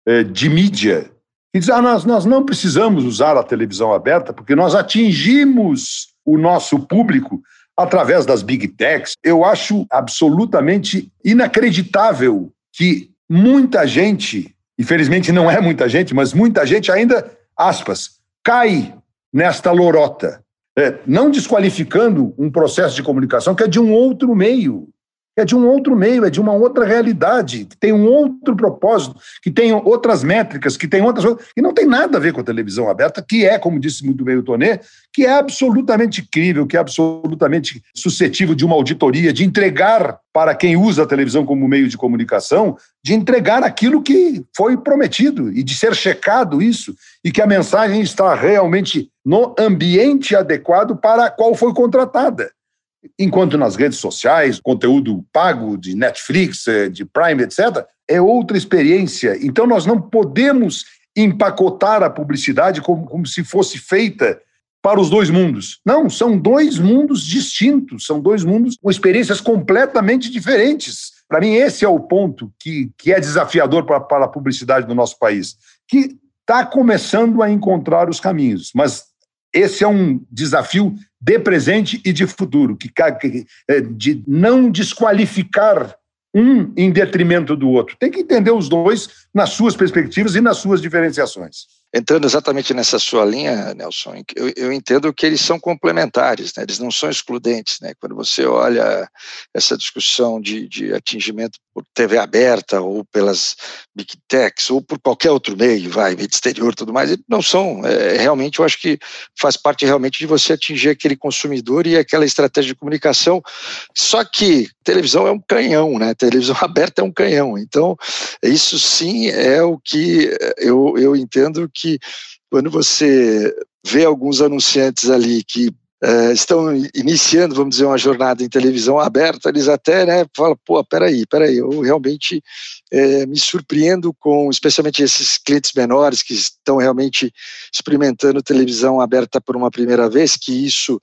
eh, de mídia que diz: ah, nós, nós não precisamos usar a televisão aberta porque nós atingimos o nosso público através das big techs. Eu acho absolutamente inacreditável que muita gente, infelizmente não é muita gente, mas muita gente ainda, aspas, cai nesta lorota, é, não desqualificando um processo de comunicação que é de um outro meio é de um outro meio, é de uma outra realidade, que tem um outro propósito, que tem outras métricas, que tem outras coisas, que não tem nada a ver com a televisão aberta, que é, como disse muito bem o Tonê, que é absolutamente crível, que é absolutamente suscetível de uma auditoria, de entregar para quem usa a televisão como meio de comunicação, de entregar aquilo que foi prometido e de ser checado isso, e que a mensagem está realmente no ambiente adequado para a qual foi contratada. Enquanto nas redes sociais, conteúdo pago de Netflix, eh, de Prime, etc., é outra experiência. Então, nós não podemos empacotar a publicidade como, como se fosse feita para os dois mundos. Não, são dois mundos distintos, são dois mundos com experiências completamente diferentes. Para mim, esse é o ponto que, que é desafiador para, para a publicidade do nosso país, que está começando a encontrar os caminhos, mas esse é um desafio de presente e de futuro, que, é, de não desqualificar um em detrimento do outro. Tem que entender os dois nas suas perspectivas e nas suas diferenciações. Entrando exatamente nessa sua linha, Nelson, eu, eu entendo que eles são complementares, né? eles não são excludentes. Né? Quando você olha essa discussão de, de atingimento por TV aberta ou pelas big techs ou por qualquer outro meio, vai, mídia exterior tudo mais, não são. É, realmente, eu acho que faz parte realmente de você atingir aquele consumidor e aquela estratégia de comunicação. Só que televisão é um canhão, né? Televisão aberta é um canhão. Então, isso sim é o que eu, eu entendo que quando você vê alguns anunciantes ali que uh, estão iniciando, vamos dizer, uma jornada em televisão aberta, eles até né, falam, pô, peraí, peraí, eu realmente é, me surpreendo com, especialmente esses clientes menores que estão realmente experimentando televisão aberta por uma primeira vez, que isso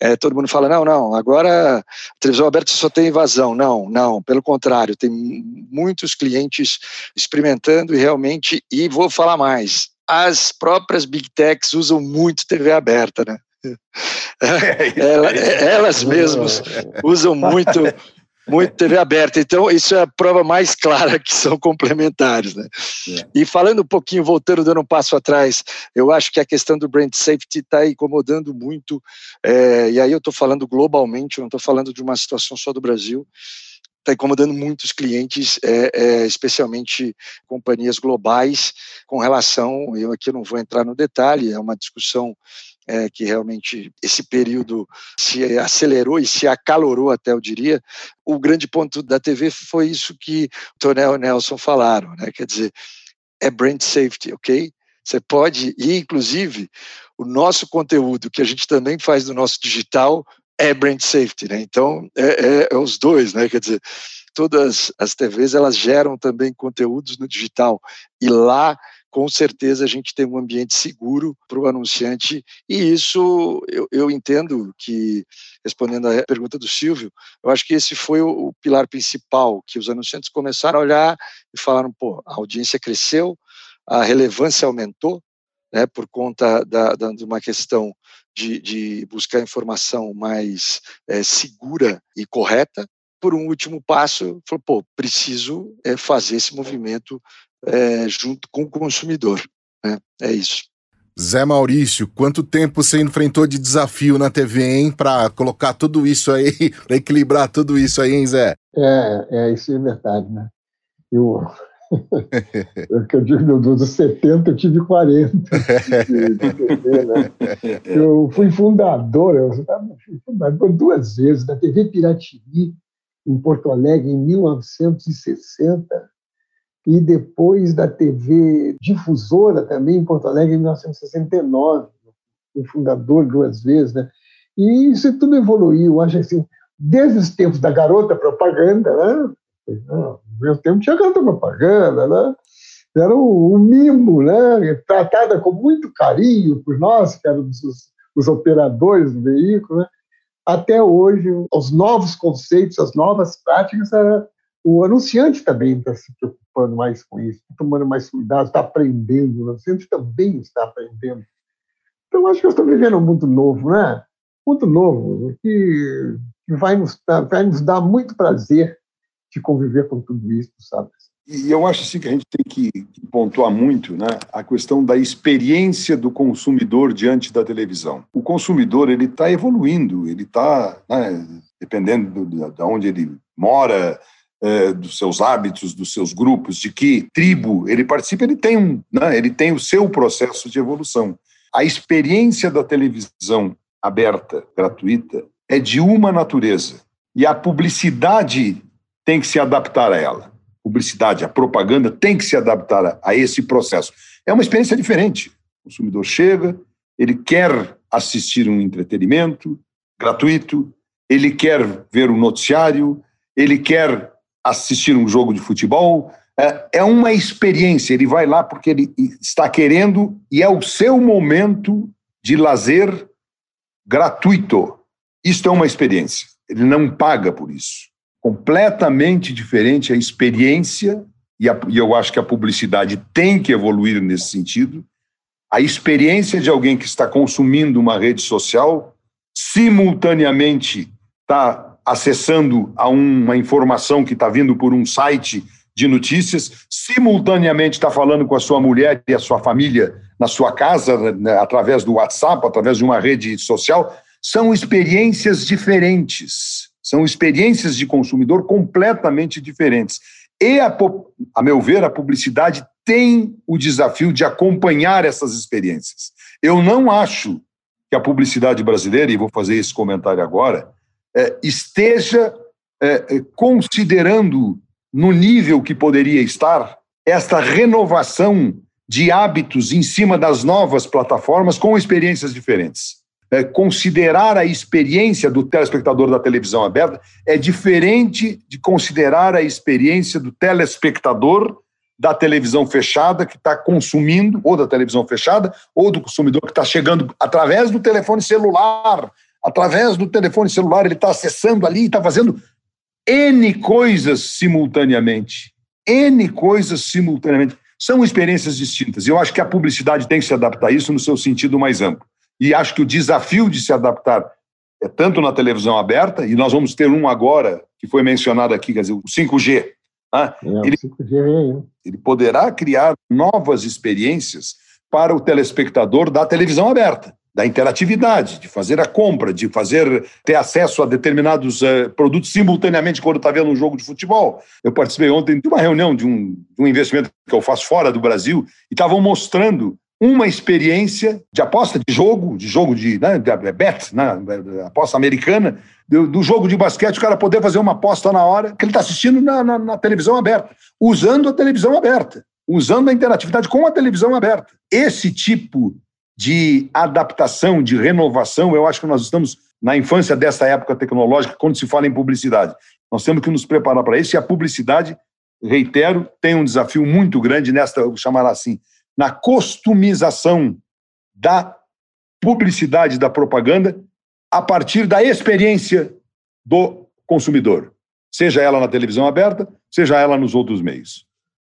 é, todo mundo fala, não, não, agora a televisão aberta só tem invasão. Não, não, pelo contrário, tem muitos clientes experimentando e realmente, e vou falar mais, as próprias big techs usam muito TV aberta, né? É, elas mesmas usam muito muito TV aberta. Então, isso é a prova mais clara que são complementares. Né? É. E falando um pouquinho, voltando, dando um passo atrás, eu acho que a questão do brand safety está incomodando muito, é, e aí eu estou falando globalmente, eu não estou falando de uma situação só do Brasil está incomodando muitos clientes, é, é, especialmente companhias globais, com relação, eu aqui não vou entrar no detalhe, é uma discussão é, que realmente esse período se acelerou e se acalorou até, eu diria. O grande ponto da TV foi isso que o Tonel e o Nelson falaram, né? quer dizer, é brand safety, ok? Você pode, e inclusive o nosso conteúdo, que a gente também faz no nosso digital, é brand safety, né? Então é, é, é, os dois, né? Quer dizer, todas as TVs elas geram também conteúdos no digital e lá com certeza a gente tem um ambiente seguro para o anunciante e isso eu, eu, entendo que respondendo à pergunta do Silvio, eu acho que esse foi o, o pilar principal que os anunciantes começaram a olhar e falaram, pô, a audiência cresceu, a relevância aumentou, né, por conta da, da, de uma questão de, de buscar informação mais é, segura e correta. Por um último passo, falou, pô, preciso é, fazer esse movimento é, junto com o consumidor. Né? É isso. Zé Maurício, quanto tempo você enfrentou de desafio na TV, hein, para colocar tudo isso aí, para equilibrar tudo isso aí, hein, Zé? É, é, isso é verdade, né? Eu, eu, eu digo, dos 70 eu tive 40 de, de TV, né? Eu fui fundador, eu fui fundador duas vezes da TV Piratini, em Porto Alegre, em 1960, e depois da TV Difusora, também em Porto Alegre, em 1969. Fui fundador duas vezes, né? E isso tudo evoluiu, acho assim, desde os tempos da garota propaganda, né? No meu tempo tinha garota propaganda, né? Era um, um mimo, né? Tratada com muito carinho por nós, que éramos os, os operadores do veículo, né? até hoje, os novos conceitos, as novas práticas, o anunciante também está se preocupando mais com isso, tomando mais cuidado, está aprendendo, o anunciante também está aprendendo. Então, acho que nós estamos vivendo um mundo novo, né? Muito novo, que, que vai, nos vai nos dar muito prazer de conviver com tudo isso, sabe? E eu acho assim que a gente tem que pontuar muito né, a questão da experiência do consumidor diante da televisão. O consumidor ele está evoluindo, ele está, né, dependendo de de onde ele mora, dos seus hábitos, dos seus grupos, de que tribo ele participa, ele tem um, né, ele tem o seu processo de evolução. A experiência da televisão aberta, gratuita, é de uma natureza e a publicidade tem que se adaptar a ela publicidade, a propaganda tem que se adaptar a esse processo. É uma experiência diferente. O consumidor chega, ele quer assistir um entretenimento gratuito, ele quer ver um noticiário, ele quer assistir um jogo de futebol. É, é uma experiência, ele vai lá porque ele está querendo e é o seu momento de lazer gratuito. Isto é uma experiência. Ele não paga por isso completamente diferente a experiência, e, a, e eu acho que a publicidade tem que evoluir nesse sentido, a experiência de alguém que está consumindo uma rede social, simultaneamente está acessando a uma informação que está vindo por um site de notícias, simultaneamente está falando com a sua mulher e a sua família na sua casa, né, através do WhatsApp, através de uma rede social, são experiências diferentes. São experiências de consumidor completamente diferentes. E, a, a meu ver, a publicidade tem o desafio de acompanhar essas experiências. Eu não acho que a publicidade brasileira, e vou fazer esse comentário agora, esteja é, é considerando no nível que poderia estar esta renovação de hábitos em cima das novas plataformas com experiências diferentes. É, considerar a experiência do telespectador da televisão aberta é diferente de considerar a experiência do telespectador da televisão fechada que está consumindo, ou da televisão fechada, ou do consumidor que está chegando através do telefone celular. Através do telefone celular, ele está acessando ali, está fazendo N coisas simultaneamente. N coisas simultaneamente. São experiências distintas. E eu acho que a publicidade tem que se adaptar a isso no seu sentido mais amplo. E acho que o desafio de se adaptar é tanto na televisão aberta, e nós vamos ter um agora, que foi mencionado aqui, quer dizer, o 5G. Né? É, ele, 5G ele poderá criar novas experiências para o telespectador da televisão aberta da interatividade, de fazer a compra, de fazer ter acesso a determinados uh, produtos simultaneamente quando está vendo um jogo de futebol. Eu participei ontem de uma reunião de um, de um investimento que eu faço fora do Brasil e estavam mostrando uma experiência de aposta de jogo, de jogo de, né, de bet, né, aposta americana, do, do, jogo de basquete, o cara poder fazer uma aposta na hora que ele está assistindo na, na, na televisão aberta, usando a televisão aberta, usando a interatividade com a televisão aberta. Esse tipo de adaptação, de renovação, eu acho que nós estamos na infância dessa época tecnológica, quando se fala em publicidade. Nós temos que nos preparar para isso, e a publicidade, reitero, tem um desafio muito grande nesta, vou chamar assim, na customização da publicidade, da propaganda, a partir da experiência do consumidor, seja ela na televisão aberta, seja ela nos outros meios.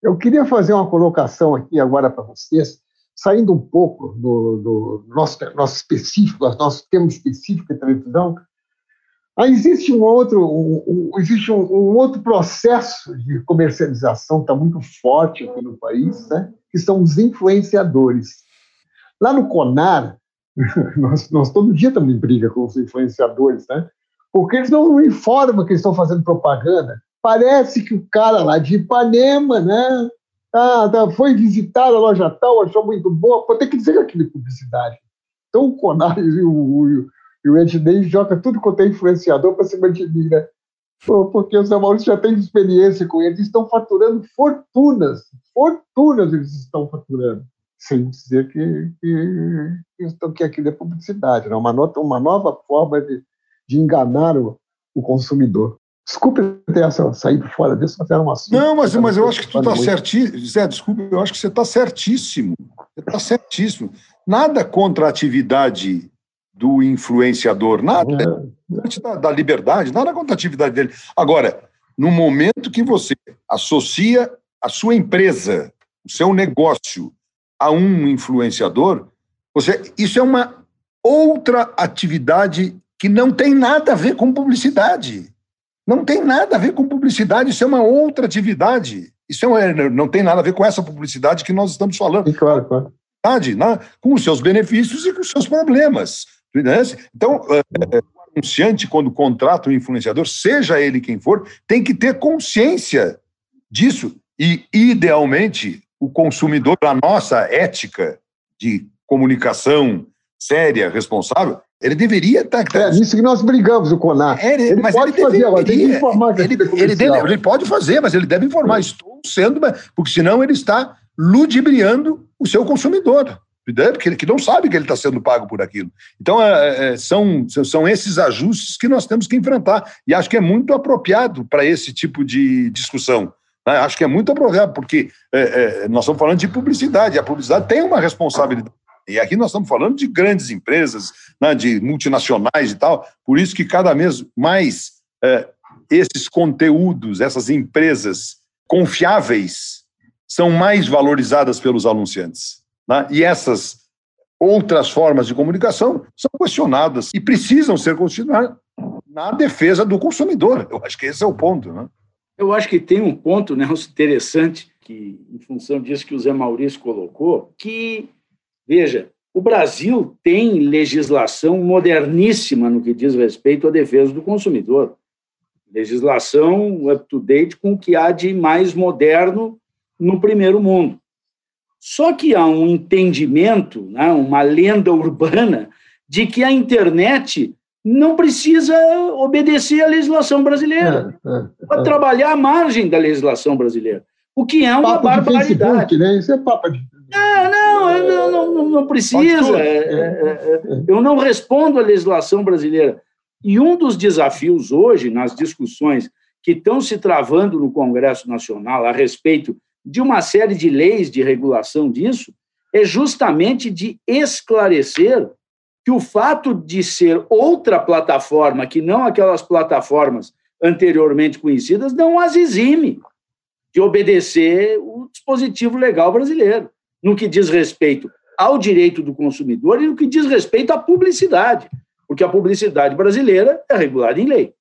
Eu queria fazer uma colocação aqui agora para vocês, saindo um pouco do, do nosso, nosso específico, nosso tema específico de televisão, aí existe um outro, um, um, existe um, um, outro processo de comercialização que está muito forte aqui no país, né? que são os influenciadores. Lá no CONAR, nós, nós todo dia estamos em briga com os influenciadores, né? porque eles não informam que eles estão fazendo propaganda. Parece que o cara lá de Ipanema, né? Ah, foi visitar a loja tal, achou muito boa. Pô, tem que dizer aquilo de publicidade. Então o Conares e o, o, Ednei joga tudo quanto é influenciador para cima de mim, né? Porque o São Maurício já tem experiência com eles, estão faturando fortunas, fortunas eles estão faturando, sem dizer que, que, que, que aquilo é publicidade, né? uma, nota, uma nova forma de, de enganar o, o consumidor. Desculpe ter saído fora disso, mas era um assunto. Não, mas, mas eu acho que tu está certíssimo. Zé, desculpe, eu acho que você está certíssimo. Você está certíssimo. Nada contra a atividade do influenciador, nada. É. Da, da liberdade, nada contra a atividade dele. Agora, no momento que você associa a sua empresa, o seu negócio, a um influenciador, você, isso é uma outra atividade que não tem nada a ver com publicidade. Não tem nada a ver com publicidade, isso é uma outra atividade. Isso é uma, não tem nada a ver com essa publicidade que nós estamos falando. Claro, claro. Né? Com os seus benefícios e com os seus problemas. Então, é, é, o anunciante, quando contrata um influenciador, seja ele quem for, tem que ter consciência disso. E, idealmente, o consumidor, a nossa ética de comunicação séria, responsável, ele deveria estar. Tá, é nisso que nós brigamos, o CONAR. É, ele, mas pode ele fazer, deveria, tem que informar que ele, ele, deve, ele, pode fazer, mas ele deve informar. Estou sendo, porque senão ele está ludibriando o seu consumidor, porque ele que não sabe que ele está sendo pago por aquilo. Então, é, é, são, são esses ajustes que nós temos que enfrentar. E acho que é muito apropriado para esse tipo de discussão. Né? Acho que é muito apropriado, porque é, é, nós estamos falando de publicidade. A publicidade tem uma responsabilidade e aqui nós estamos falando de grandes empresas, né, de multinacionais e tal, por isso que cada vez mais é, esses conteúdos, essas empresas confiáveis, são mais valorizadas pelos anunciantes. Né? E essas outras formas de comunicação são questionadas e precisam ser questionadas na defesa do consumidor. Eu acho que esse é o ponto, né? Eu acho que tem um ponto, Nelson, interessante, que, em função disso que o Zé Maurício colocou, que, veja, o Brasil tem legislação moderníssima no que diz respeito à defesa do consumidor. Legislação up-to-date com o que há de mais moderno no primeiro mundo. Só que há um entendimento, né, uma lenda urbana, de que a internet não precisa obedecer à legislação brasileira. É, é, é. Pode trabalhar à margem da legislação brasileira. O que é uma papo barbaridade. Facebook, né? Isso é papo de. Ah, não, não, não, não precisa. É, é, é, eu não respondo à legislação brasileira. E um dos desafios hoje, nas discussões que estão se travando no Congresso Nacional a respeito de uma série de leis de regulação disso, é justamente de esclarecer que o fato de ser outra plataforma que não aquelas plataformas anteriormente conhecidas não as exime de obedecer o dispositivo legal brasileiro, no que diz respeito ao direito do consumidor e no que diz respeito à publicidade, porque a publicidade brasileira é regulada em lei.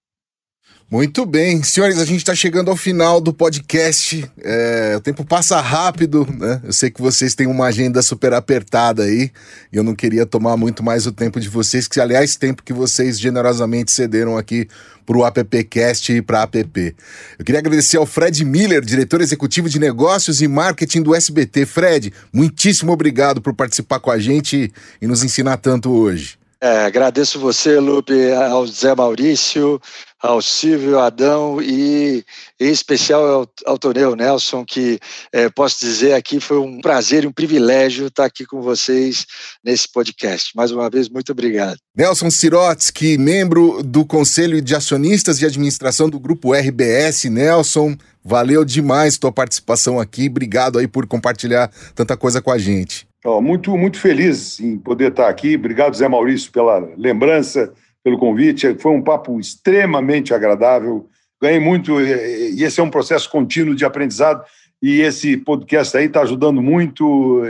Muito bem, senhores, a gente está chegando ao final do podcast. É, o tempo passa rápido, né? Eu sei que vocês têm uma agenda super apertada aí e eu não queria tomar muito mais o tempo de vocês, que aliás, tempo que vocês generosamente cederam aqui para o AppCast e para a app. Eu queria agradecer ao Fred Miller, diretor executivo de negócios e marketing do SBT. Fred, muitíssimo obrigado por participar com a gente e nos ensinar tanto hoje. É, agradeço você, Lupe, ao Zé Maurício, ao Silvio Adão e em especial ao, ao Toneu Nelson, que é, posso dizer aqui foi um prazer e um privilégio estar aqui com vocês nesse podcast. Mais uma vez, muito obrigado. Nelson Sirotsky, membro do Conselho de Acionistas de Administração do Grupo RBS. Nelson, valeu demais tua participação aqui. Obrigado aí por compartilhar tanta coisa com a gente. Muito, muito feliz em poder estar aqui. Obrigado, Zé Maurício, pela lembrança, pelo convite. Foi um papo extremamente agradável. Ganhei muito, e esse é um processo contínuo de aprendizado. E esse podcast aí está ajudando muito.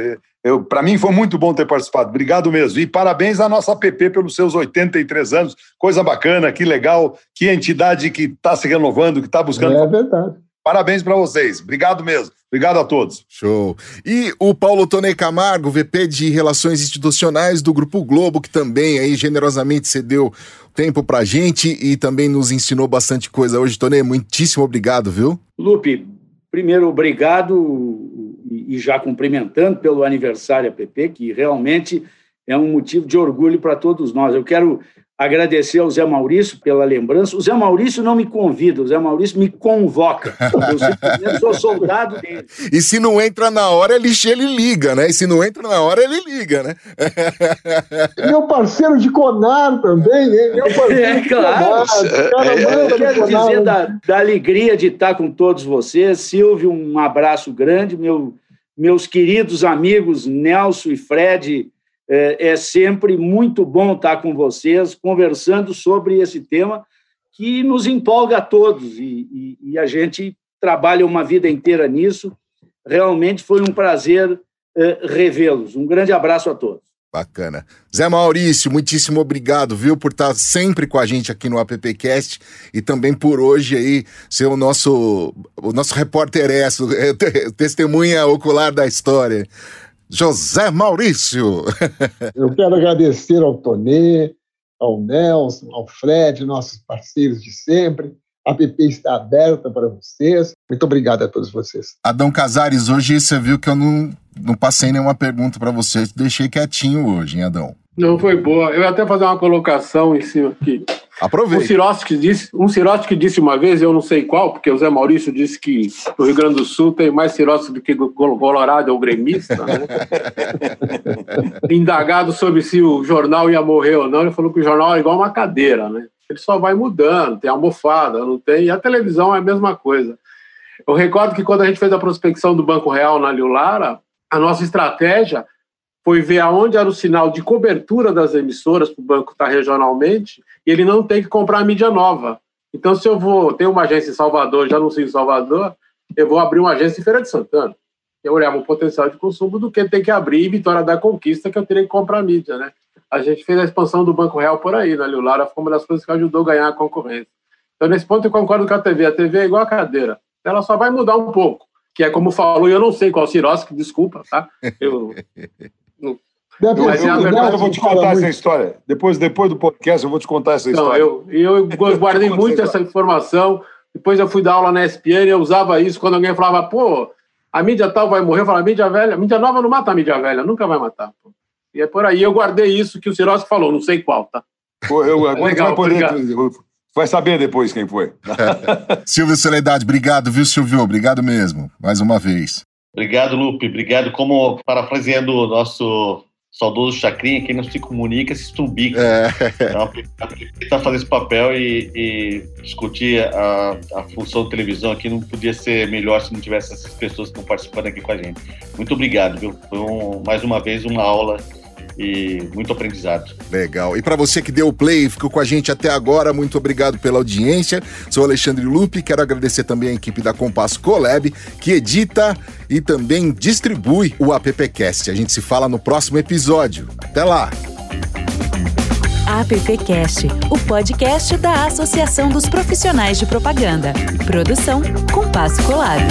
Para mim foi muito bom ter participado. Obrigado mesmo. E parabéns à nossa app pelos seus 83 anos. Coisa bacana, que legal, que entidade que está se renovando, que está buscando. É verdade. Parabéns para vocês. Obrigado mesmo. Obrigado a todos. Show. E o Paulo Tonei Camargo, VP de Relações Institucionais do Grupo Globo, que também aí generosamente cedeu tempo pra gente e também nos ensinou bastante coisa hoje. Tonei, muitíssimo obrigado, viu? Lupe, primeiro obrigado e já cumprimentando pelo aniversário APP, que realmente é um motivo de orgulho para todos nós. Eu quero agradecer ao Zé Maurício pela lembrança. O Zé Maurício não me convida, o Zé Maurício me convoca. Eu simplesmente sou soldado dele. E se não entra na hora, ele, ele liga, né? E se não entra na hora, ele liga, né? Meu parceiro de Conar também, né? Meu parceiro é, claro. Cara, é, eu quero dizer da, da, alegria de estar com todos vocês. Silvio, um abraço grande. Meu, meus queridos amigos Nelson e Fred, é, é sempre muito bom estar com vocês, conversando sobre esse tema que nos empolga a todos e, e, e a gente trabalha uma vida inteira nisso. Realmente foi um prazer é, revê-los. Um grande abraço a todos. Bacana. Zé Maurício, muitíssimo obrigado, viu, por estar sempre com a gente aqui no AppCast e também por hoje aí ser o nosso, o nosso repórter esso, testemunha ocular da história. José Maurício. Eu quero agradecer ao Tonê, ao Nelson, ao Fred, nossos parceiros de sempre. A PP está aberta para vocês. Muito obrigado a todos vocês. Adão Casares, hoje você viu que eu não, não passei nenhuma pergunta para você. Deixei quietinho hoje, hein, Adão? Não, foi boa. Eu ia até fazer uma colocação em cima aqui. Aproveita. Um Sirotsky disse, um Sirotsky disse uma vez, eu não sei qual, porque o Zé Maurício disse que no Rio Grande do Sul tem mais Sirotsky do que Colorado ou gremista, né? Indagado sobre se o jornal ia morrer ou não, ele falou que o jornal é igual uma cadeira, né? Ele só vai mudando, tem almofada, não tem, e a televisão é a mesma coisa. Eu recordo que quando a gente fez a prospecção do Banco Real na Liulara, a nossa estratégia foi ver aonde era o sinal de cobertura das emissoras para o banco estar regionalmente e ele não tem que comprar mídia nova. Então, se eu vou ter uma agência em Salvador, já não sei em Salvador, eu vou abrir uma agência em Feira de Santana. Eu olhava o potencial de consumo do que tem que abrir em Vitória da Conquista, que eu teria que comprar mídia, né? a gente fez a expansão do Banco Real por aí, né? O Lara foi uma das coisas que ajudou a ganhar a concorrência. Então, nesse ponto, eu concordo com a TV. A TV é igual a cadeira. Ela só vai mudar um pouco, que é como falou, e eu não sei qual Siroski, desculpa, tá? Eu, não, mas é verdade, eu vou te contar essa história. Depois, depois do podcast, eu vou te contar essa história. Não, eu, eu guardei muito essa informação. Depois eu fui dar aula na ESPN e eu usava isso quando alguém falava, pô, a mídia tal vai morrer. Eu falava, a mídia velha, a mídia nova não mata a mídia velha, nunca vai matar. Pô. E é por aí. Eu guardei isso que o Siroski falou, não sei qual, tá? Pô, eu, agora Legal, vai poder, vai saber depois quem foi. Silvio Soledade, obrigado, viu, Silvio? Obrigado mesmo, mais uma vez. Obrigado, Lupe. Obrigado. Como parafraseando o nosso saudoso Chacrinha, quem não se comunica se estubica. É. Então, está fazendo esse papel e, e discutir a, a, função da televisão aqui não podia ser melhor se não tivesse essas pessoas que estão participando aqui com a gente. Muito obrigado, viu? Foi um, mais uma vez uma aula e muito aprendizado. Legal. E para você que deu o play, ficou com a gente até agora, muito obrigado pela audiência. Sou Alexandre Lupe, quero agradecer também a equipe da Compasso Colab, que edita e também distribui o AppCast. A gente se fala no próximo episódio. Até lá! AppCast, o podcast da Associação dos Profissionais de Propaganda. Produção Compasso Colab.